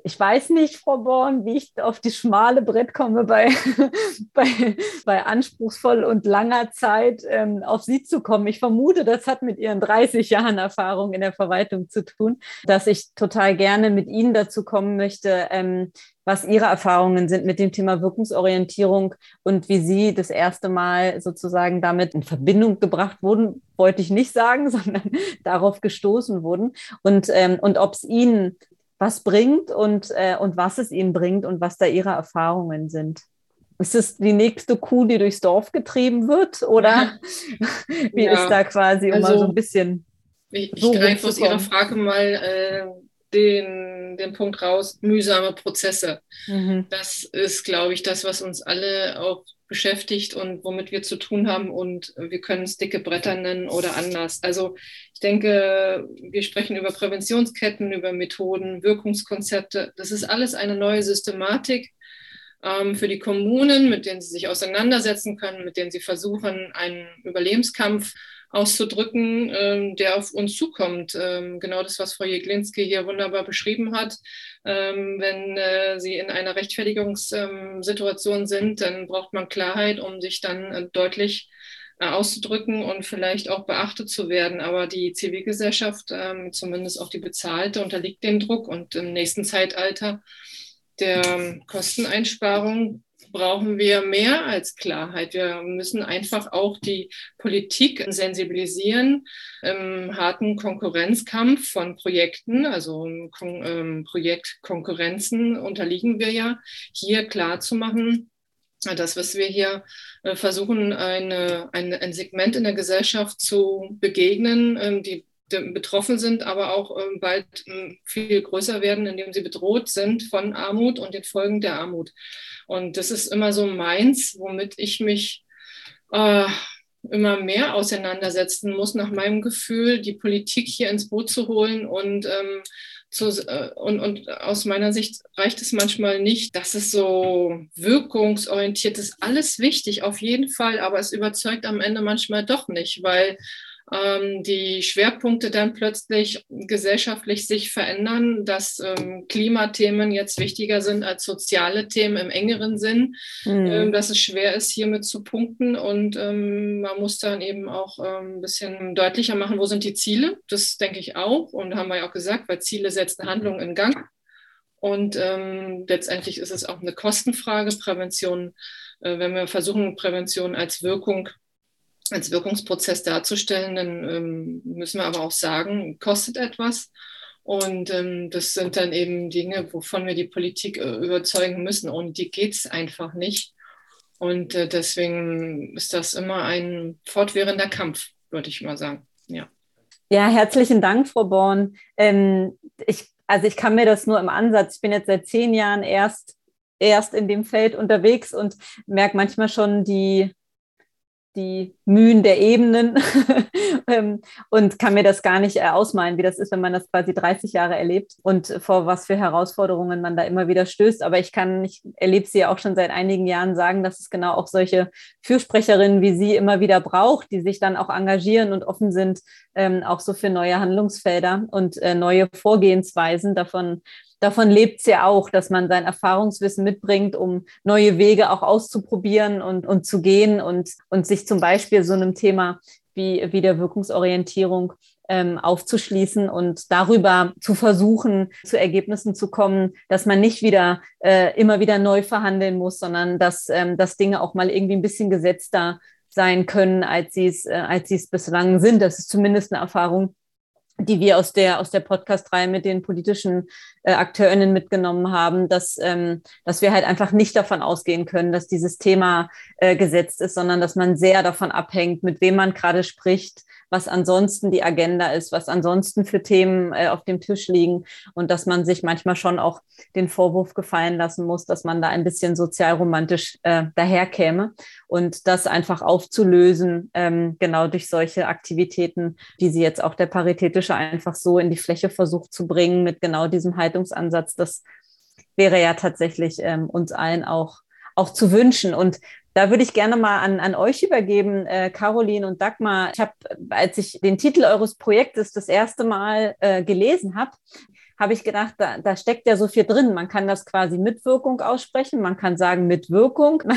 ich weiß nicht, Frau Born, wie ich auf die schmale Brett komme, bei, <laughs> bei, bei anspruchsvoll und langer Zeit ähm, auf Sie zu kommen. Ich vermute, das hat mit Ihren 30 Jahren Erfahrung in der Verwaltung zu tun, dass ich total gerne mit Ihnen dazu kommen möchte, ähm, was Ihre Erfahrungen sind mit dem Thema Wirkungsorientierung und wie Sie das erste Mal sozusagen damit in Verbindung gebracht wurden, wollte ich nicht sagen, <laughs> sondern darauf gestoßen wurden und, ähm, und ob es Ihnen was bringt und, äh, und was es ihnen bringt und was da ihre Erfahrungen sind. Ist es die nächste Kuh, die durchs Dorf getrieben wird? Oder <laughs> wie ja, ist da quasi, um also, mal so ein bisschen. Ich, ich greife aus Ihrer Frage mal äh, den, den Punkt raus, mühsame Prozesse. Mhm. Das ist, glaube ich, das, was uns alle auch beschäftigt und womit wir zu tun haben. Und wir können es dicke Bretter nennen oder anders. Also ich denke, wir sprechen über Präventionsketten, über Methoden, Wirkungskonzepte. Das ist alles eine neue Systematik ähm, für die Kommunen, mit denen sie sich auseinandersetzen können, mit denen sie versuchen, einen Überlebenskampf auszudrücken, ähm, der auf uns zukommt. Ähm, genau das, was Frau Jeglinski hier wunderbar beschrieben hat. Ähm, wenn äh, Sie in einer Rechtfertigungssituation sind, dann braucht man Klarheit, um sich dann äh, deutlich äh, auszudrücken und vielleicht auch beachtet zu werden. Aber die Zivilgesellschaft, ähm, zumindest auch die bezahlte, unterliegt dem Druck und im nächsten Zeitalter der ähm, Kosteneinsparung brauchen wir mehr als Klarheit. Wir müssen einfach auch die Politik sensibilisieren im harten Konkurrenzkampf von Projekten, also ähm, Projektkonkurrenzen unterliegen wir ja, hier klar zu machen, das, was wir hier äh, versuchen, eine, eine, ein Segment in der Gesellschaft zu begegnen, ähm, die betroffen sind, aber auch ähm, bald ähm, viel größer werden, indem sie bedroht sind von Armut und den Folgen der Armut. Und das ist immer so meins, womit ich mich äh, immer mehr auseinandersetzen muss, nach meinem Gefühl, die Politik hier ins Boot zu holen und ähm, zu, äh, und, und aus meiner Sicht reicht es manchmal nicht, dass es so wirkungsorientiert ist. Alles wichtig, auf jeden Fall, aber es überzeugt am Ende manchmal doch nicht, weil die Schwerpunkte dann plötzlich gesellschaftlich sich verändern, dass ähm, Klimathemen jetzt wichtiger sind als soziale Themen im engeren Sinn, mhm. ähm, dass es schwer ist, hiermit zu punkten und ähm, man muss dann eben auch ähm, ein bisschen deutlicher machen, wo sind die Ziele. Das denke ich auch und haben wir ja auch gesagt, weil Ziele setzen Handlungen in Gang. Und ähm, letztendlich ist es auch eine Kostenfrage, Prävention, äh, wenn wir versuchen, Prävention als Wirkung als Wirkungsprozess darzustellen, dann ähm, müssen wir aber auch sagen, kostet etwas. Und ähm, das sind dann eben Dinge, wovon wir die Politik äh, überzeugen müssen. Ohne die geht es einfach nicht. Und äh, deswegen ist das immer ein fortwährender Kampf, würde ich mal sagen. Ja. Ja, herzlichen Dank, Frau Born. Ähm, ich, also ich kann mir das nur im Ansatz, ich bin jetzt seit zehn Jahren erst, erst in dem Feld unterwegs und merke manchmal schon die, die Mühen der Ebenen <laughs> ähm, und kann mir das gar nicht äh, ausmalen, wie das ist, wenn man das quasi 30 Jahre erlebt und vor was für Herausforderungen man da immer wieder stößt. Aber ich kann, ich erlebe sie ja auch schon seit einigen Jahren sagen, dass es genau auch solche Fürsprecherinnen wie Sie immer wieder braucht, die sich dann auch engagieren und offen sind, ähm, auch so für neue Handlungsfelder und äh, neue Vorgehensweisen davon davon lebt es ja auch, dass man sein Erfahrungswissen mitbringt, um neue Wege auch auszuprobieren und, und zu gehen und, und sich zum Beispiel so einem Thema wie, wie der Wirkungsorientierung ähm, aufzuschließen und darüber zu versuchen, zu Ergebnissen zu kommen, dass man nicht wieder äh, immer wieder neu verhandeln muss, sondern dass, ähm, dass Dinge auch mal irgendwie ein bisschen gesetzter sein können, als sie es, äh, als sie es bislang sind. Das ist zumindest eine Erfahrung, die wir aus der, aus der Podcast-Reihe mit den politischen äh, AkteurInnen mitgenommen haben, dass, ähm, dass wir halt einfach nicht davon ausgehen können, dass dieses Thema äh, gesetzt ist, sondern dass man sehr davon abhängt, mit wem man gerade spricht, was ansonsten die Agenda ist, was ansonsten für Themen äh, auf dem Tisch liegen und dass man sich manchmal schon auch den Vorwurf gefallen lassen muss, dass man da ein bisschen sozialromantisch äh, daherkäme und das einfach aufzulösen, ähm, genau durch solche Aktivitäten, die sie jetzt auch der Paritätische einfach so in die Fläche versucht zu bringen mit genau diesem Haltungsansatz, das wäre ja tatsächlich ähm, uns allen auch auch zu wünschen. Und da würde ich gerne mal an, an euch übergeben, äh, Caroline und Dagmar. Ich habe, als ich den Titel eures Projektes das erste Mal äh, gelesen habe, habe ich gedacht, da, da steckt ja so viel drin. Man kann das quasi mit Wirkung aussprechen, man kann sagen mit Wirkung. <laughs>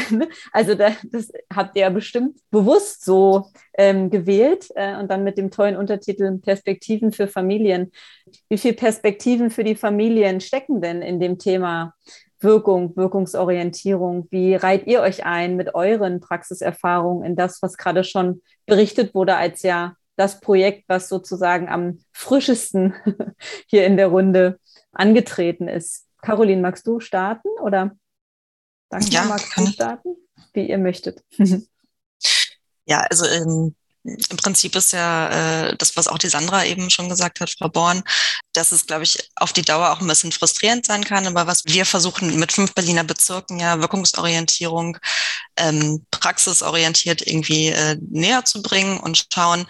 Also da, das habt ihr ja bestimmt bewusst so ähm, gewählt äh, und dann mit dem tollen Untertitel Perspektiven für Familien. Wie viele Perspektiven für die Familien stecken denn in dem Thema Wirkung, Wirkungsorientierung? Wie reiht ihr euch ein mit euren Praxiserfahrungen in das, was gerade schon berichtet wurde, als ja das Projekt, was sozusagen am frischesten <laughs> hier in der Runde angetreten ist? Caroline, magst du starten oder Danke, ja, magst du starten? Wie ihr möchtet. <laughs> ja, also ähm, im Prinzip ist ja äh, das, was auch die Sandra eben schon gesagt hat, Frau Born, dass es, glaube ich, auf die Dauer auch ein bisschen frustrierend sein kann. Aber was wir versuchen mit fünf Berliner Bezirken ja Wirkungsorientierung, ähm, praxisorientiert irgendwie äh, näher zu bringen und schauen,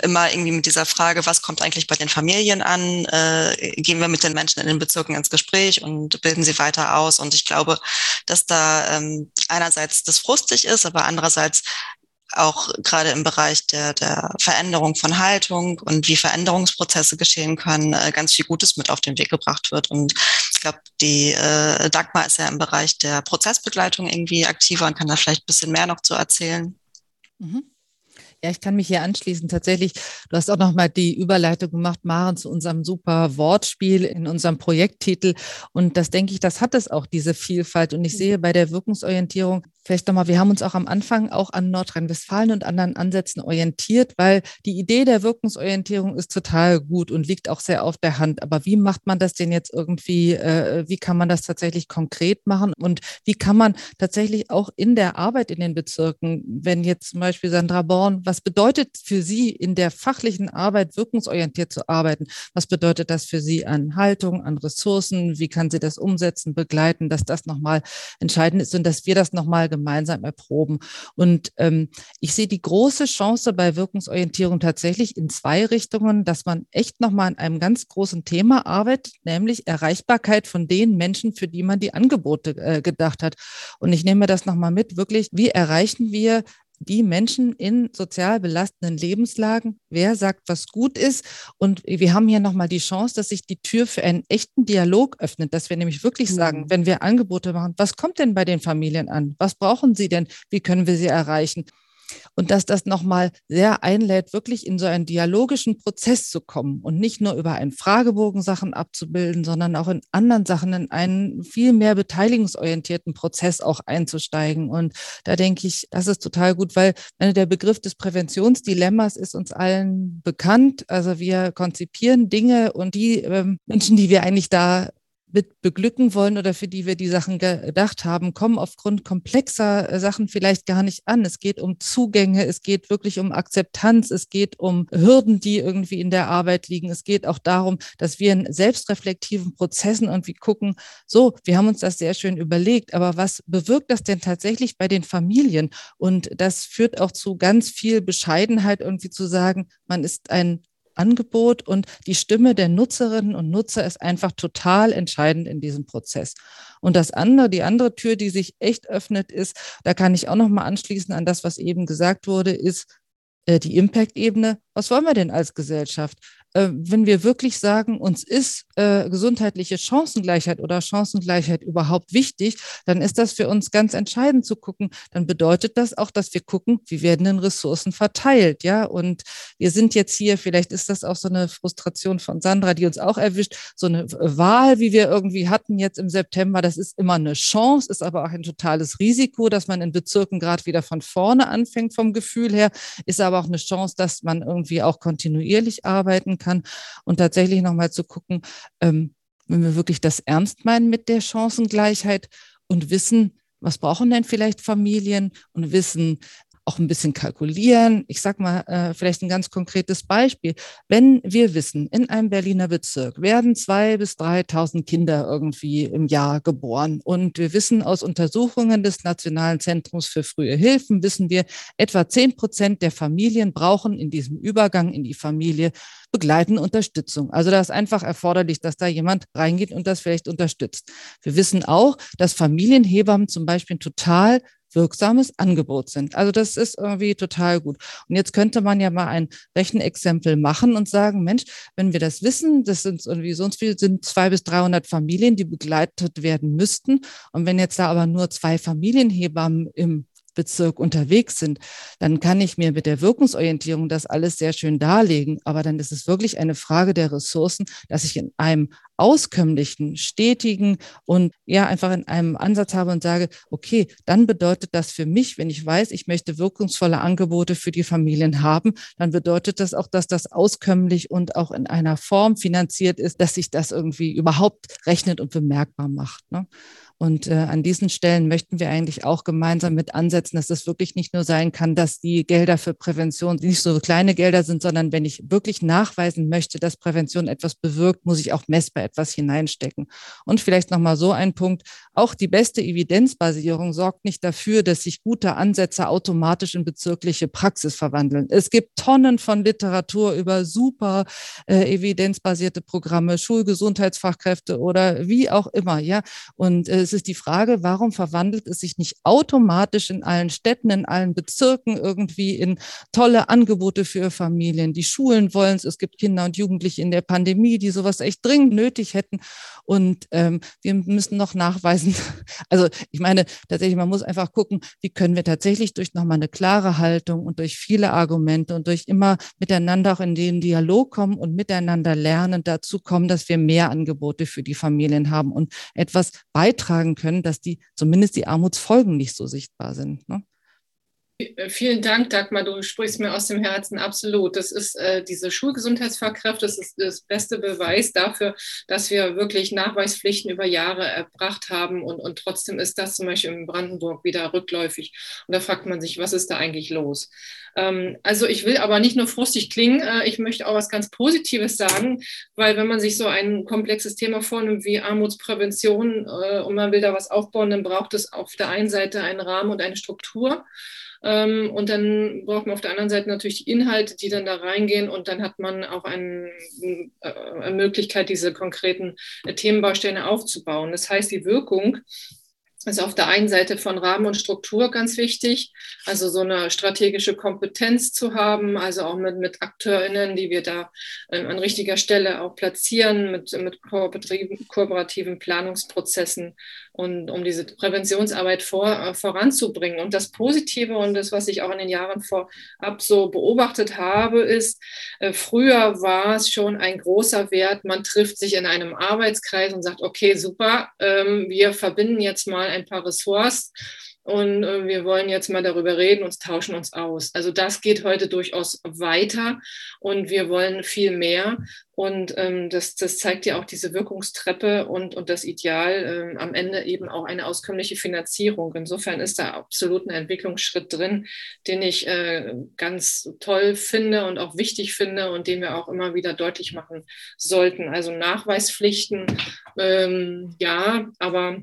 immer irgendwie mit dieser Frage, was kommt eigentlich bei den Familien an? Äh, gehen wir mit den Menschen in den Bezirken ins Gespräch und bilden sie weiter aus? Und ich glaube, dass da ähm, einerseits das frustig ist, aber andererseits auch gerade im Bereich der, der Veränderung von Haltung und wie Veränderungsprozesse geschehen können, äh, ganz viel Gutes mit auf den Weg gebracht wird. Und ich glaube, die äh, Dagmar ist ja im Bereich der Prozessbegleitung irgendwie aktiver und kann da vielleicht ein bisschen mehr noch zu erzählen. Mhm. Ja, ich kann mich hier anschließen. Tatsächlich, du hast auch nochmal die Überleitung gemacht, Maren, zu unserem super Wortspiel in unserem Projekttitel. Und das denke ich, das hat es auch, diese Vielfalt. Und ich mhm. sehe bei der Wirkungsorientierung vielleicht nochmal, wir haben uns auch am Anfang auch an Nordrhein-Westfalen und anderen Ansätzen orientiert, weil die Idee der Wirkungsorientierung ist total gut und liegt auch sehr auf der Hand. Aber wie macht man das denn jetzt irgendwie, äh, wie kann man das tatsächlich konkret machen und wie kann man tatsächlich auch in der Arbeit in den Bezirken, wenn jetzt zum Beispiel Sandra Born, was bedeutet für Sie in der fachlichen Arbeit wirkungsorientiert zu arbeiten? Was bedeutet das für Sie an Haltung, an Ressourcen? Wie kann sie das umsetzen, begleiten, dass das nochmal entscheidend ist und dass wir das nochmal erproben. Und ähm, ich sehe die große Chance bei Wirkungsorientierung tatsächlich in zwei Richtungen, dass man echt nochmal an einem ganz großen Thema arbeitet, nämlich Erreichbarkeit von den Menschen, für die man die Angebote äh, gedacht hat. Und ich nehme das nochmal mit, wirklich, wie erreichen wir die Menschen in sozial belastenden Lebenslagen, wer sagt, was gut ist. Und wir haben hier nochmal die Chance, dass sich die Tür für einen echten Dialog öffnet, dass wir nämlich wirklich sagen, mhm. wenn wir Angebote machen, was kommt denn bei den Familien an? Was brauchen sie denn? Wie können wir sie erreichen? Und dass das nochmal sehr einlädt, wirklich in so einen dialogischen Prozess zu kommen und nicht nur über einen Fragebogen Sachen abzubilden, sondern auch in anderen Sachen in einen viel mehr beteiligungsorientierten Prozess auch einzusteigen. Und da denke ich, das ist total gut, weil der Begriff des Präventionsdilemmas ist uns allen bekannt. Also wir konzipieren Dinge und die äh, Menschen, die wir eigentlich da mit beglücken wollen oder für die wir die Sachen gedacht haben, kommen aufgrund komplexer äh, Sachen vielleicht gar nicht an. Es geht um Zugänge, es geht wirklich um Akzeptanz, es geht um Hürden, die irgendwie in der Arbeit liegen. Es geht auch darum, dass wir in selbstreflektiven Prozessen irgendwie gucken, so, wir haben uns das sehr schön überlegt, aber was bewirkt das denn tatsächlich bei den Familien? Und das führt auch zu ganz viel Bescheidenheit, irgendwie zu sagen, man ist ein Angebot und die Stimme der Nutzerinnen und Nutzer ist einfach total entscheidend in diesem Prozess. Und das andere, die andere Tür, die sich echt öffnet, ist, da kann ich auch noch mal anschließen an das, was eben gesagt wurde, ist äh, die Impact-Ebene. Was wollen wir denn als Gesellschaft? Äh, wenn wir wirklich sagen, uns ist äh, gesundheitliche Chancengleichheit oder Chancengleichheit überhaupt wichtig, dann ist das für uns ganz entscheidend zu gucken. Dann bedeutet das auch, dass wir gucken, wie werden denn Ressourcen verteilt, ja? Und wir sind jetzt hier, vielleicht ist das auch so eine Frustration von Sandra, die uns auch erwischt, so eine Wahl, wie wir irgendwie hatten jetzt im September, das ist immer eine Chance, ist aber auch ein totales Risiko, dass man in Bezirken gerade wieder von vorne anfängt vom Gefühl her, ist aber auch eine Chance, dass man irgendwie auch kontinuierlich arbeiten kann. Und tatsächlich nochmal zu gucken, ähm, wenn wir wirklich das ernst meinen mit der Chancengleichheit und wissen, was brauchen denn vielleicht Familien und wissen, auch ein bisschen kalkulieren. Ich sage mal äh, vielleicht ein ganz konkretes Beispiel. Wenn wir wissen, in einem Berliner Bezirk werden zwei bis 3.000 Kinder irgendwie im Jahr geboren und wir wissen aus Untersuchungen des Nationalen Zentrums für frühe Hilfen, wissen wir, etwa 10 Prozent der Familien brauchen in diesem Übergang in die Familie begleitende Unterstützung. Also da ist einfach erforderlich, dass da jemand reingeht und das vielleicht unterstützt. Wir wissen auch, dass Familienhebammen zum Beispiel total wirksames Angebot sind. Also das ist irgendwie total gut. Und jetzt könnte man ja mal ein Rechenexempel machen und sagen, Mensch, wenn wir das wissen, das sind irgendwie sonst viel, sind zwei bis 300 Familien, die begleitet werden müssten. Und wenn jetzt da aber nur zwei Familienhebammen im Bezirk unterwegs sind, dann kann ich mir mit der Wirkungsorientierung das alles sehr schön darlegen. Aber dann ist es wirklich eine Frage der Ressourcen, dass ich in einem auskömmlichen, stetigen und ja einfach in einem Ansatz habe und sage, okay, dann bedeutet das für mich, wenn ich weiß, ich möchte wirkungsvolle Angebote für die Familien haben, dann bedeutet das auch, dass das auskömmlich und auch in einer Form finanziert ist, dass sich das irgendwie überhaupt rechnet und bemerkbar macht. Ne? Und äh, an diesen Stellen möchten wir eigentlich auch gemeinsam mit ansetzen, dass es wirklich nicht nur sein kann, dass die Gelder für Prävention nicht so kleine Gelder sind, sondern wenn ich wirklich nachweisen möchte, dass Prävention etwas bewirkt, muss ich auch messbar etwas hineinstecken. Und vielleicht nochmal so ein Punkt. Auch die beste Evidenzbasierung sorgt nicht dafür, dass sich gute Ansätze automatisch in bezirkliche Praxis verwandeln. Es gibt Tonnen von Literatur über super äh, evidenzbasierte Programme, Schulgesundheitsfachkräfte oder wie auch immer, ja. Und äh, es ist die Frage, warum verwandelt es sich nicht automatisch in allen Städten, in allen Bezirken irgendwie in tolle Angebote für Familien? Die Schulen wollen es. Es gibt Kinder und Jugendliche in der Pandemie, die sowas echt dringend nötig hätten. Und ähm, wir müssen noch nachweisen, <laughs> also ich meine, tatsächlich, man muss einfach gucken, wie können wir tatsächlich durch nochmal eine klare Haltung und durch viele Argumente und durch immer miteinander auch in den Dialog kommen und miteinander lernen, dazu kommen, dass wir mehr Angebote für die Familien haben und etwas beitragen beitragen können, dass die zumindest die Armutsfolgen nicht so sichtbar sind. Ne? Vielen Dank, Dagmar. Du sprichst mir aus dem Herzen absolut. Das ist äh, diese Schulgesundheitsfachkräfte, das ist das beste Beweis dafür, dass wir wirklich Nachweispflichten über Jahre erbracht haben und, und trotzdem ist das zum Beispiel in Brandenburg wieder rückläufig. Und da fragt man sich, was ist da eigentlich los? Ähm, also ich will aber nicht nur frustig klingen, äh, ich möchte auch was ganz Positives sagen, weil wenn man sich so ein komplexes Thema vornimmt wie Armutsprävention äh, und man will da was aufbauen, dann braucht es auf der einen Seite einen Rahmen und eine Struktur. Ähm, und dann braucht man auf der anderen Seite natürlich die Inhalte, die dann da reingehen. Und dann hat man auch äh, eine Möglichkeit, diese konkreten Themenbausteine aufzubauen. Das heißt, die Wirkung ist auf der einen Seite von Rahmen und Struktur ganz wichtig, also so eine strategische Kompetenz zu haben, also auch mit, mit AkteurInnen, die wir da an, an richtiger Stelle auch platzieren, mit, mit kooperativen Planungsprozessen und um diese Präventionsarbeit vor, äh, voranzubringen. Und das Positive und das, was ich auch in den Jahren vorab so beobachtet habe, ist, äh, früher war es schon ein großer Wert, man trifft sich in einem Arbeitskreis und sagt, okay, super, ähm, wir verbinden jetzt mal ein paar Ressorts und äh, wir wollen jetzt mal darüber reden und tauschen uns aus. Also das geht heute durchaus weiter und wir wollen viel mehr. Und ähm, das, das zeigt ja auch diese Wirkungstreppe und, und das Ideal ähm, am Ende eben auch eine auskömmliche Finanzierung. Insofern ist da absolut ein Entwicklungsschritt drin, den ich äh, ganz toll finde und auch wichtig finde und den wir auch immer wieder deutlich machen sollten. Also Nachweispflichten, ähm, ja, aber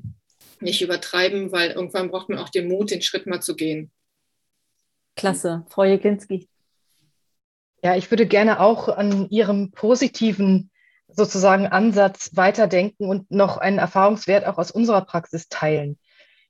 nicht übertreiben, weil irgendwann braucht man auch den Mut, den Schritt mal zu gehen. Klasse. Frau Jeglinski. Ja, ich würde gerne auch an Ihrem positiven sozusagen Ansatz weiterdenken und noch einen Erfahrungswert auch aus unserer Praxis teilen.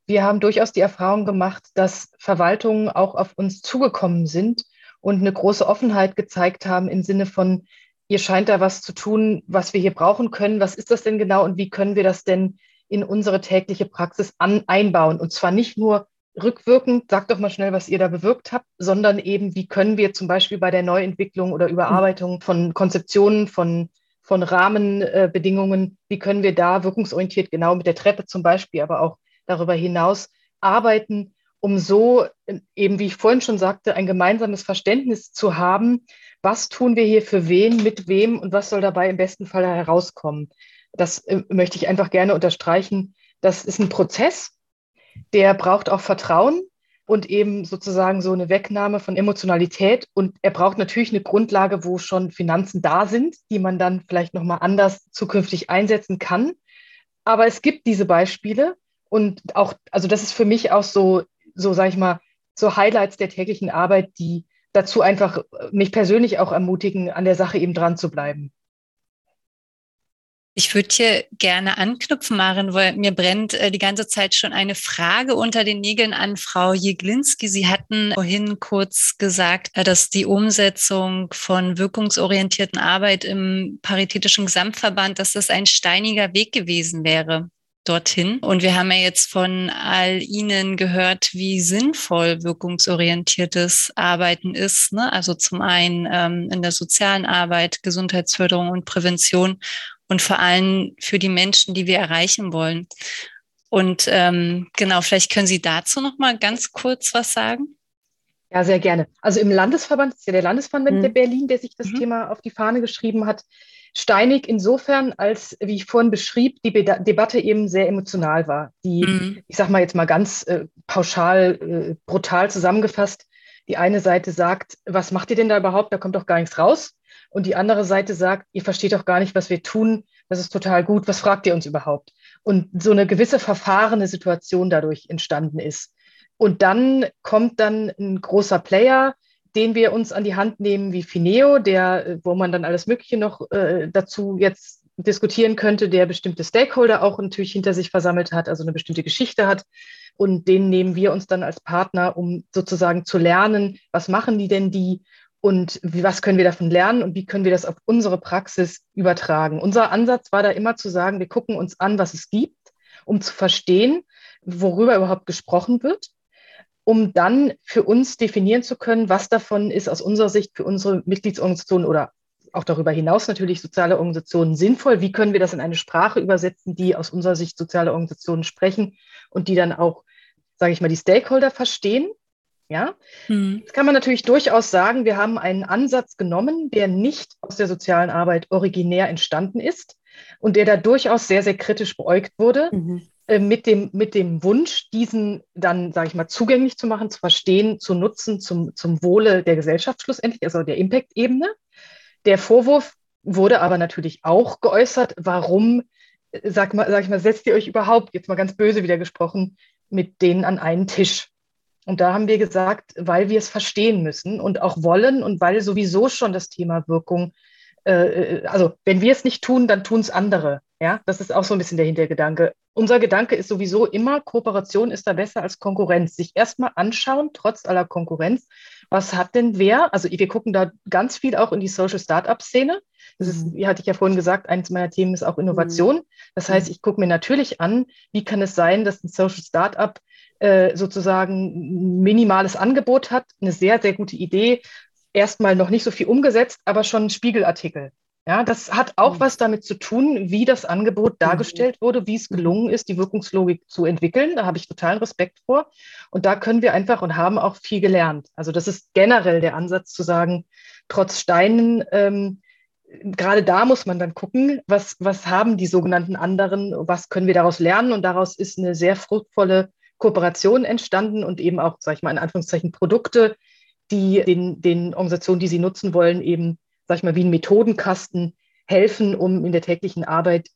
Wir haben durchaus die Erfahrung gemacht, dass Verwaltungen auch auf uns zugekommen sind und eine große Offenheit gezeigt haben im Sinne von, ihr scheint da was zu tun, was wir hier brauchen können. Was ist das denn genau und wie können wir das denn in unsere tägliche Praxis an, einbauen. Und zwar nicht nur rückwirkend, sagt doch mal schnell, was ihr da bewirkt habt, sondern eben, wie können wir zum Beispiel bei der Neuentwicklung oder Überarbeitung von Konzeptionen, von, von Rahmenbedingungen, wie können wir da wirkungsorientiert genau mit der Treppe zum Beispiel, aber auch darüber hinaus arbeiten, um so eben, wie ich vorhin schon sagte, ein gemeinsames Verständnis zu haben, was tun wir hier für wen, mit wem und was soll dabei im besten Fall herauskommen das äh, möchte ich einfach gerne unterstreichen. Das ist ein Prozess, der braucht auch Vertrauen und eben sozusagen so eine Wegnahme von Emotionalität. Und er braucht natürlich eine Grundlage, wo schon Finanzen da sind, die man dann vielleicht nochmal anders zukünftig einsetzen kann. Aber es gibt diese Beispiele und auch, also das ist für mich auch so, so sage ich mal, so Highlights der täglichen Arbeit, die dazu einfach mich persönlich auch ermutigen, an der Sache eben dran zu bleiben. Ich würde hier gerne anknüpfen, Maren, weil mir brennt äh, die ganze Zeit schon eine Frage unter den Nägeln an Frau Jeglinski. Sie hatten vorhin kurz gesagt, äh, dass die Umsetzung von wirkungsorientierten Arbeit im Paritätischen Gesamtverband, dass das ein steiniger Weg gewesen wäre dorthin. Und wir haben ja jetzt von all Ihnen gehört, wie sinnvoll wirkungsorientiertes Arbeiten ist. Ne? Also zum einen ähm, in der sozialen Arbeit, Gesundheitsförderung und Prävention und vor allem für die Menschen, die wir erreichen wollen. Und ähm, genau, vielleicht können Sie dazu noch mal ganz kurz was sagen. Ja, sehr gerne. Also im Landesverband, das ist ja der Landesverband mhm. der Berlin, der sich das mhm. Thema auf die Fahne geschrieben hat, steinig insofern, als, wie ich vorhin beschrieb, die Be Debatte eben sehr emotional war. Die, mhm. ich sage mal jetzt mal ganz äh, pauschal, äh, brutal zusammengefasst, die eine Seite sagt, was macht ihr denn da überhaupt? Da kommt doch gar nichts raus. Und die andere Seite sagt, ihr versteht doch gar nicht, was wir tun. Das ist total gut. Was fragt ihr uns überhaupt? Und so eine gewisse verfahrene Situation dadurch entstanden ist. Und dann kommt dann ein großer Player, den wir uns an die Hand nehmen, wie Fineo, der, wo man dann alles Mögliche noch äh, dazu jetzt diskutieren könnte, der bestimmte Stakeholder auch natürlich hinter sich versammelt hat, also eine bestimmte Geschichte hat. Und den nehmen wir uns dann als Partner, um sozusagen zu lernen, was machen die denn die und wie, was können wir davon lernen und wie können wir das auf unsere Praxis übertragen. Unser Ansatz war da immer zu sagen, wir gucken uns an, was es gibt, um zu verstehen, worüber überhaupt gesprochen wird, um dann für uns definieren zu können, was davon ist aus unserer Sicht für unsere Mitgliedsorganisationen oder auch darüber hinaus natürlich soziale Organisationen sinnvoll. Wie können wir das in eine Sprache übersetzen, die aus unserer Sicht soziale Organisationen sprechen und die dann auch, sage ich mal, die Stakeholder verstehen ja, mhm. Jetzt kann man natürlich durchaus sagen, wir haben einen Ansatz genommen, der nicht aus der sozialen Arbeit originär entstanden ist und der da durchaus sehr, sehr kritisch beäugt wurde, mhm. äh, mit, dem, mit dem Wunsch, diesen dann, sage ich mal, zugänglich zu machen, zu verstehen, zu nutzen zum, zum Wohle der Gesellschaft schlussendlich, also der Impact-Ebene. Der Vorwurf wurde aber natürlich auch geäußert, warum, äh, sag, mal, sag ich mal, setzt ihr euch überhaupt, jetzt mal ganz böse wieder gesprochen, mit denen an einen Tisch? Und da haben wir gesagt, weil wir es verstehen müssen und auch wollen und weil sowieso schon das Thema Wirkung, äh, äh also wenn wir es nicht tun, dann tun es andere. Ja, das ist auch so ein bisschen der Hintergedanke. Unser Gedanke ist sowieso immer, Kooperation ist da besser als Konkurrenz. Sich erstmal anschauen, trotz aller Konkurrenz, was hat denn wer? Also wir gucken da ganz viel auch in die Social Startup-Szene. Das ist, mhm. wie hatte ich ja vorhin gesagt, eines meiner Themen ist auch Innovation. Mhm. Das heißt, mhm. ich gucke mir natürlich an, wie kann es sein, dass ein Social Startup äh, sozusagen ein minimales Angebot hat, eine sehr, sehr gute Idee, erstmal noch nicht so viel umgesetzt, aber schon ein Spiegelartikel. Ja, das hat auch mhm. was damit zu tun, wie das Angebot mhm. dargestellt wurde, wie es gelungen ist, die Wirkungslogik zu entwickeln. Da habe ich totalen Respekt vor. Und da können wir einfach und haben auch viel gelernt. Also das ist generell der Ansatz zu sagen, trotz Steinen, ähm, gerade da muss man dann gucken, was, was haben die sogenannten anderen, was können wir daraus lernen. Und daraus ist eine sehr fruchtvolle Kooperation entstanden und eben auch, sage ich mal, in Anführungszeichen Produkte, die den, den Organisationen, die sie nutzen wollen, eben sag ich mal, wie ein Methodenkasten helfen, um in der täglichen Arbeit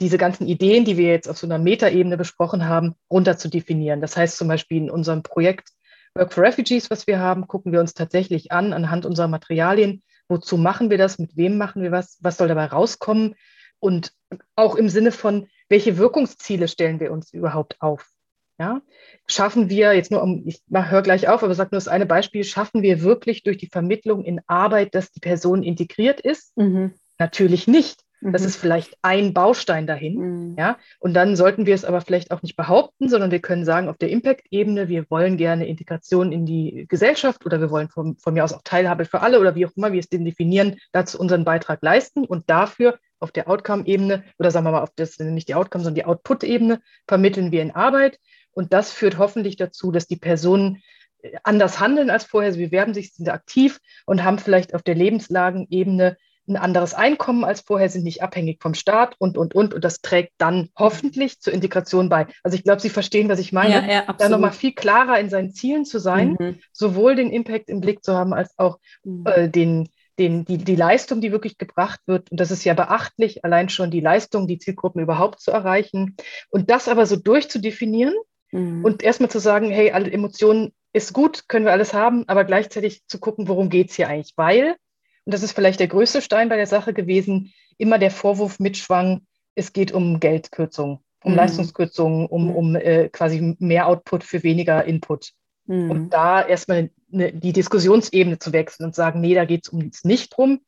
diese ganzen Ideen, die wir jetzt auf so einer Metaebene besprochen haben, runter zu definieren. Das heißt zum Beispiel in unserem Projekt Work for Refugees, was wir haben, gucken wir uns tatsächlich an, anhand unserer Materialien, wozu machen wir das, mit wem machen wir was, was soll dabei rauskommen und auch im Sinne von, welche Wirkungsziele stellen wir uns überhaupt auf. Ja? Schaffen wir, jetzt nur um, ich höre gleich auf, aber sage nur das eine Beispiel, schaffen wir wirklich durch die Vermittlung in Arbeit, dass die Person integriert ist? Mhm. Natürlich nicht. Das mhm. ist vielleicht ein Baustein dahin. Mhm. Ja? Und dann sollten wir es aber vielleicht auch nicht behaupten, sondern wir können sagen, auf der Impact-Ebene, wir wollen gerne Integration in die Gesellschaft oder wir wollen von, von mir aus auch Teilhabe für alle oder wie auch immer wir es denn definieren, dazu unseren Beitrag leisten und dafür auf der Outcome-Ebene oder sagen wir mal auf das, nicht die Outcome, sondern die Output-Ebene vermitteln wir in Arbeit und das führt hoffentlich dazu, dass die Personen äh, anders handeln als vorher. Sie bewerben sich, sind aktiv und haben vielleicht auf der Lebenslagenebene ein anderes Einkommen als vorher, sind nicht abhängig vom Staat und, und, und. Und das trägt dann hoffentlich zur Integration bei. Also ich glaube, Sie verstehen, was ich meine. Ja, ja, da nochmal viel klarer in seinen Zielen zu sein, mhm. sowohl den Impact im Blick zu haben, als auch mhm. äh, den, den, die, die Leistung, die wirklich gebracht wird. Und das ist ja beachtlich, allein schon die Leistung, die Zielgruppen überhaupt zu erreichen. Und das aber so durchzudefinieren, Mhm. Und erstmal zu sagen, hey, alle Emotionen ist gut, können wir alles haben, aber gleichzeitig zu gucken, worum geht es hier eigentlich? Weil, und das ist vielleicht der größte Stein bei der Sache gewesen, immer der Vorwurf mitschwang, es geht um Geldkürzung, um mhm. Leistungskürzungen, um, mhm. um äh, quasi mehr Output für weniger Input. Mhm. Und da erstmal eine, die Diskussionsebene zu wechseln und sagen, nee, da geht es uns nicht drum.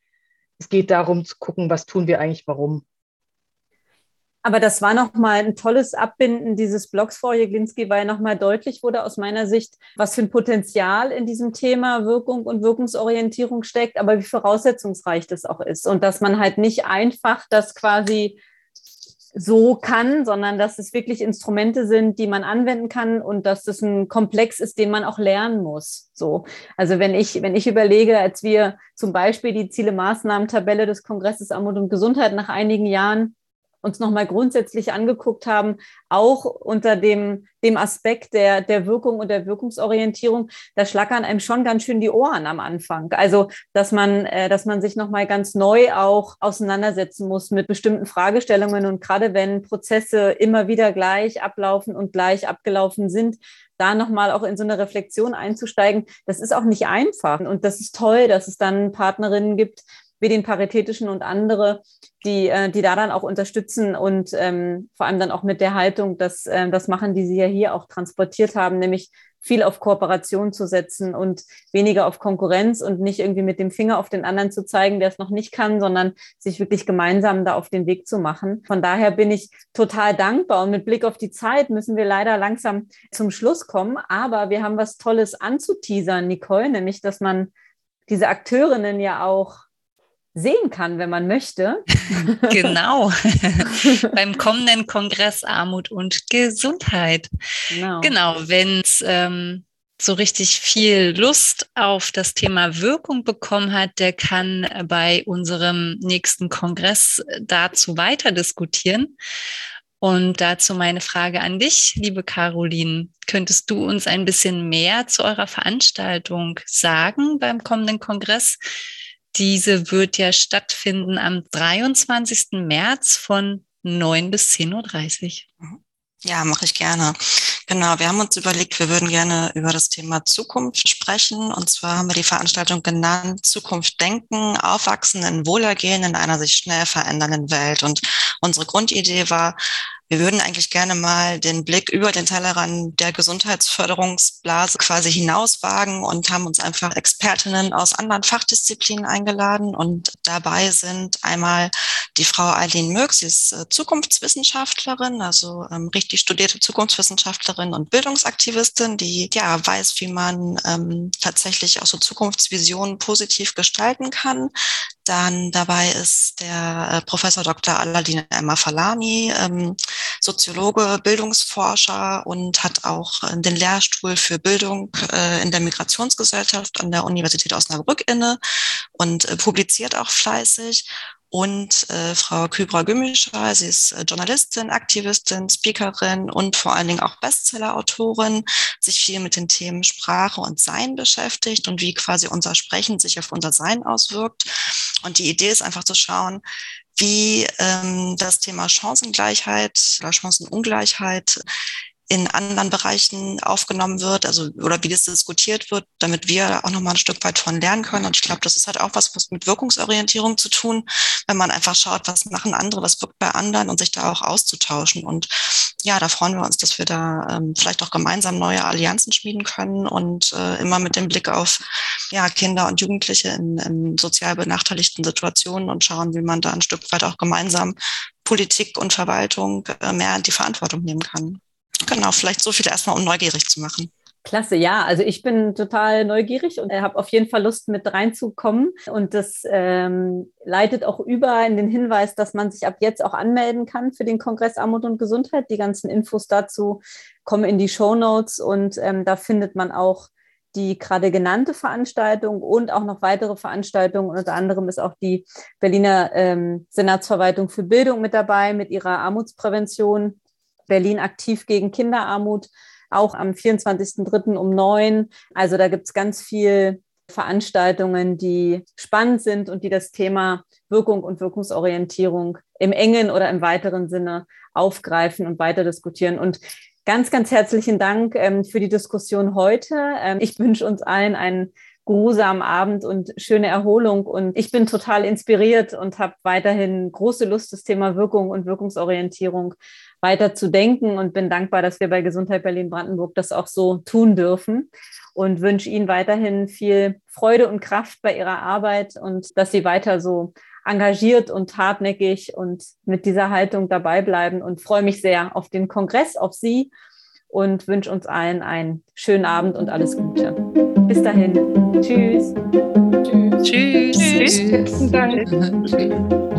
Es geht darum zu gucken, was tun wir eigentlich, warum. Aber das war nochmal ein tolles Abbinden dieses Blogs vor Jeglinski, weil nochmal deutlich wurde aus meiner Sicht, was für ein Potenzial in diesem Thema Wirkung und Wirkungsorientierung steckt, aber wie voraussetzungsreich das auch ist. Und dass man halt nicht einfach das quasi so kann, sondern dass es wirklich Instrumente sind, die man anwenden kann und dass das ein Komplex ist, den man auch lernen muss. So. Also wenn ich, wenn ich überlege, als wir zum Beispiel die Ziele-Maßnahmen-Tabelle des Kongresses Armut und Gesundheit nach einigen Jahren uns nochmal grundsätzlich angeguckt haben, auch unter dem, dem Aspekt der, der Wirkung und der Wirkungsorientierung, da schlackern einem schon ganz schön die Ohren am Anfang. Also, dass man, äh, dass man sich nochmal ganz neu auch auseinandersetzen muss mit bestimmten Fragestellungen und gerade wenn Prozesse immer wieder gleich ablaufen und gleich abgelaufen sind, da nochmal auch in so eine Reflexion einzusteigen, das ist auch nicht einfach. Und das ist toll, dass es dann Partnerinnen gibt, wie den Paritätischen und andere, die, äh, die da dann auch unterstützen und ähm, vor allem dann auch mit der Haltung, dass äh, das machen, die Sie ja hier auch transportiert haben, nämlich viel auf Kooperation zu setzen und weniger auf Konkurrenz und nicht irgendwie mit dem Finger auf den anderen zu zeigen, der es noch nicht kann, sondern sich wirklich gemeinsam da auf den Weg zu machen. Von daher bin ich total dankbar und mit Blick auf die Zeit müssen wir leider langsam zum Schluss kommen. Aber wir haben was Tolles anzuteasern, Nicole, nämlich, dass man diese Akteurinnen ja auch sehen kann, wenn man möchte. <laughs> genau. <laughs> Beim kommenden Kongress Armut und Gesundheit. Genau, genau wenn es ähm, so richtig viel Lust auf das Thema Wirkung bekommen hat, der kann bei unserem nächsten Kongress dazu weiter diskutieren. Und dazu meine Frage an dich, liebe Caroline. Könntest du uns ein bisschen mehr zu eurer Veranstaltung sagen beim kommenden Kongress? Diese wird ja stattfinden am 23. März von 9 bis 10.30 Uhr. Ja, mache ich gerne. Genau, wir haben uns überlegt, wir würden gerne über das Thema Zukunft sprechen. Und zwar haben wir die Veranstaltung genannt Zukunft denken, aufwachsen in Wohlergehen in einer sich schnell verändernden Welt. Und unsere Grundidee war, wir würden eigentlich gerne mal den Blick über den Tellerrand der Gesundheitsförderungsblase quasi hinauswagen und haben uns einfach Expertinnen aus anderen Fachdisziplinen eingeladen. Und dabei sind einmal die Frau Eileen Mürk, sie ist äh, Zukunftswissenschaftlerin, also ähm, richtig studierte Zukunftswissenschaftlerin und Bildungsaktivistin, die ja weiß, wie man ähm, tatsächlich auch so Zukunftsvisionen positiv gestalten kann. Dann dabei ist der äh, Professor Dr. Aladin Emma Falani, ähm, Soziologe, Bildungsforscher und hat auch äh, den Lehrstuhl für Bildung äh, in der Migrationsgesellschaft an der Universität Osnabrück inne und äh, publiziert auch fleißig und äh, Frau Kybra Gümüşer. Sie ist äh, Journalistin, Aktivistin, Speakerin und vor allen Dingen auch Bestseller-Autorin, sich viel mit den Themen Sprache und Sein beschäftigt und wie quasi unser Sprechen sich auf unser Sein auswirkt. Und die Idee ist einfach zu schauen, wie ähm, das Thema Chancengleichheit oder Chancenungleichheit in anderen Bereichen aufgenommen wird, also oder wie das diskutiert wird, damit wir auch nochmal ein Stück weit von lernen können. Und ich glaube, das ist halt auch was, was mit Wirkungsorientierung zu tun, wenn man einfach schaut, was machen andere, was wirkt bei anderen und sich da auch auszutauschen. Und ja, da freuen wir uns, dass wir da ähm, vielleicht auch gemeinsam neue Allianzen schmieden können und äh, immer mit dem Blick auf ja, Kinder und Jugendliche in, in sozial benachteiligten Situationen und schauen, wie man da ein Stück weit auch gemeinsam Politik und Verwaltung äh, mehr die Verantwortung nehmen kann. Genau, vielleicht so viel erstmal, um neugierig zu machen. Klasse, ja. Also ich bin total neugierig und habe auf jeden Fall Lust, mit reinzukommen. Und das ähm, leitet auch über in den Hinweis, dass man sich ab jetzt auch anmelden kann für den Kongress Armut und Gesundheit. Die ganzen Infos dazu kommen in die Show Notes und ähm, da findet man auch die gerade genannte Veranstaltung und auch noch weitere Veranstaltungen. Unter anderem ist auch die Berliner ähm, Senatsverwaltung für Bildung mit dabei mit ihrer Armutsprävention Berlin aktiv gegen Kinderarmut, auch am 24.03. um neun. Also da gibt es ganz viel Veranstaltungen, die spannend sind und die das Thema Wirkung und Wirkungsorientierung im engen oder im weiteren Sinne aufgreifen und weiter diskutieren. Und ganz, ganz herzlichen Dank ähm, für die Diskussion heute. Ähm, ich wünsche uns allen einen geruhsamen Abend und schöne Erholung. Und ich bin total inspiriert und habe weiterhin große Lust, das Thema Wirkung und Wirkungsorientierung weiter zu denken und bin dankbar, dass wir bei Gesundheit Berlin-Brandenburg das auch so tun dürfen und wünsche Ihnen weiterhin viel Freude und Kraft bei Ihrer Arbeit und dass Sie weiter so engagiert und hartnäckig und mit dieser Haltung dabei bleiben und freue mich sehr auf den Kongress, auf Sie und wünsche uns allen einen schönen Abend und alles Gute. Bis dahin. Tschüss. Tschüss. Tschüss. Tschüss. Tschüss. Dank. Tschüss.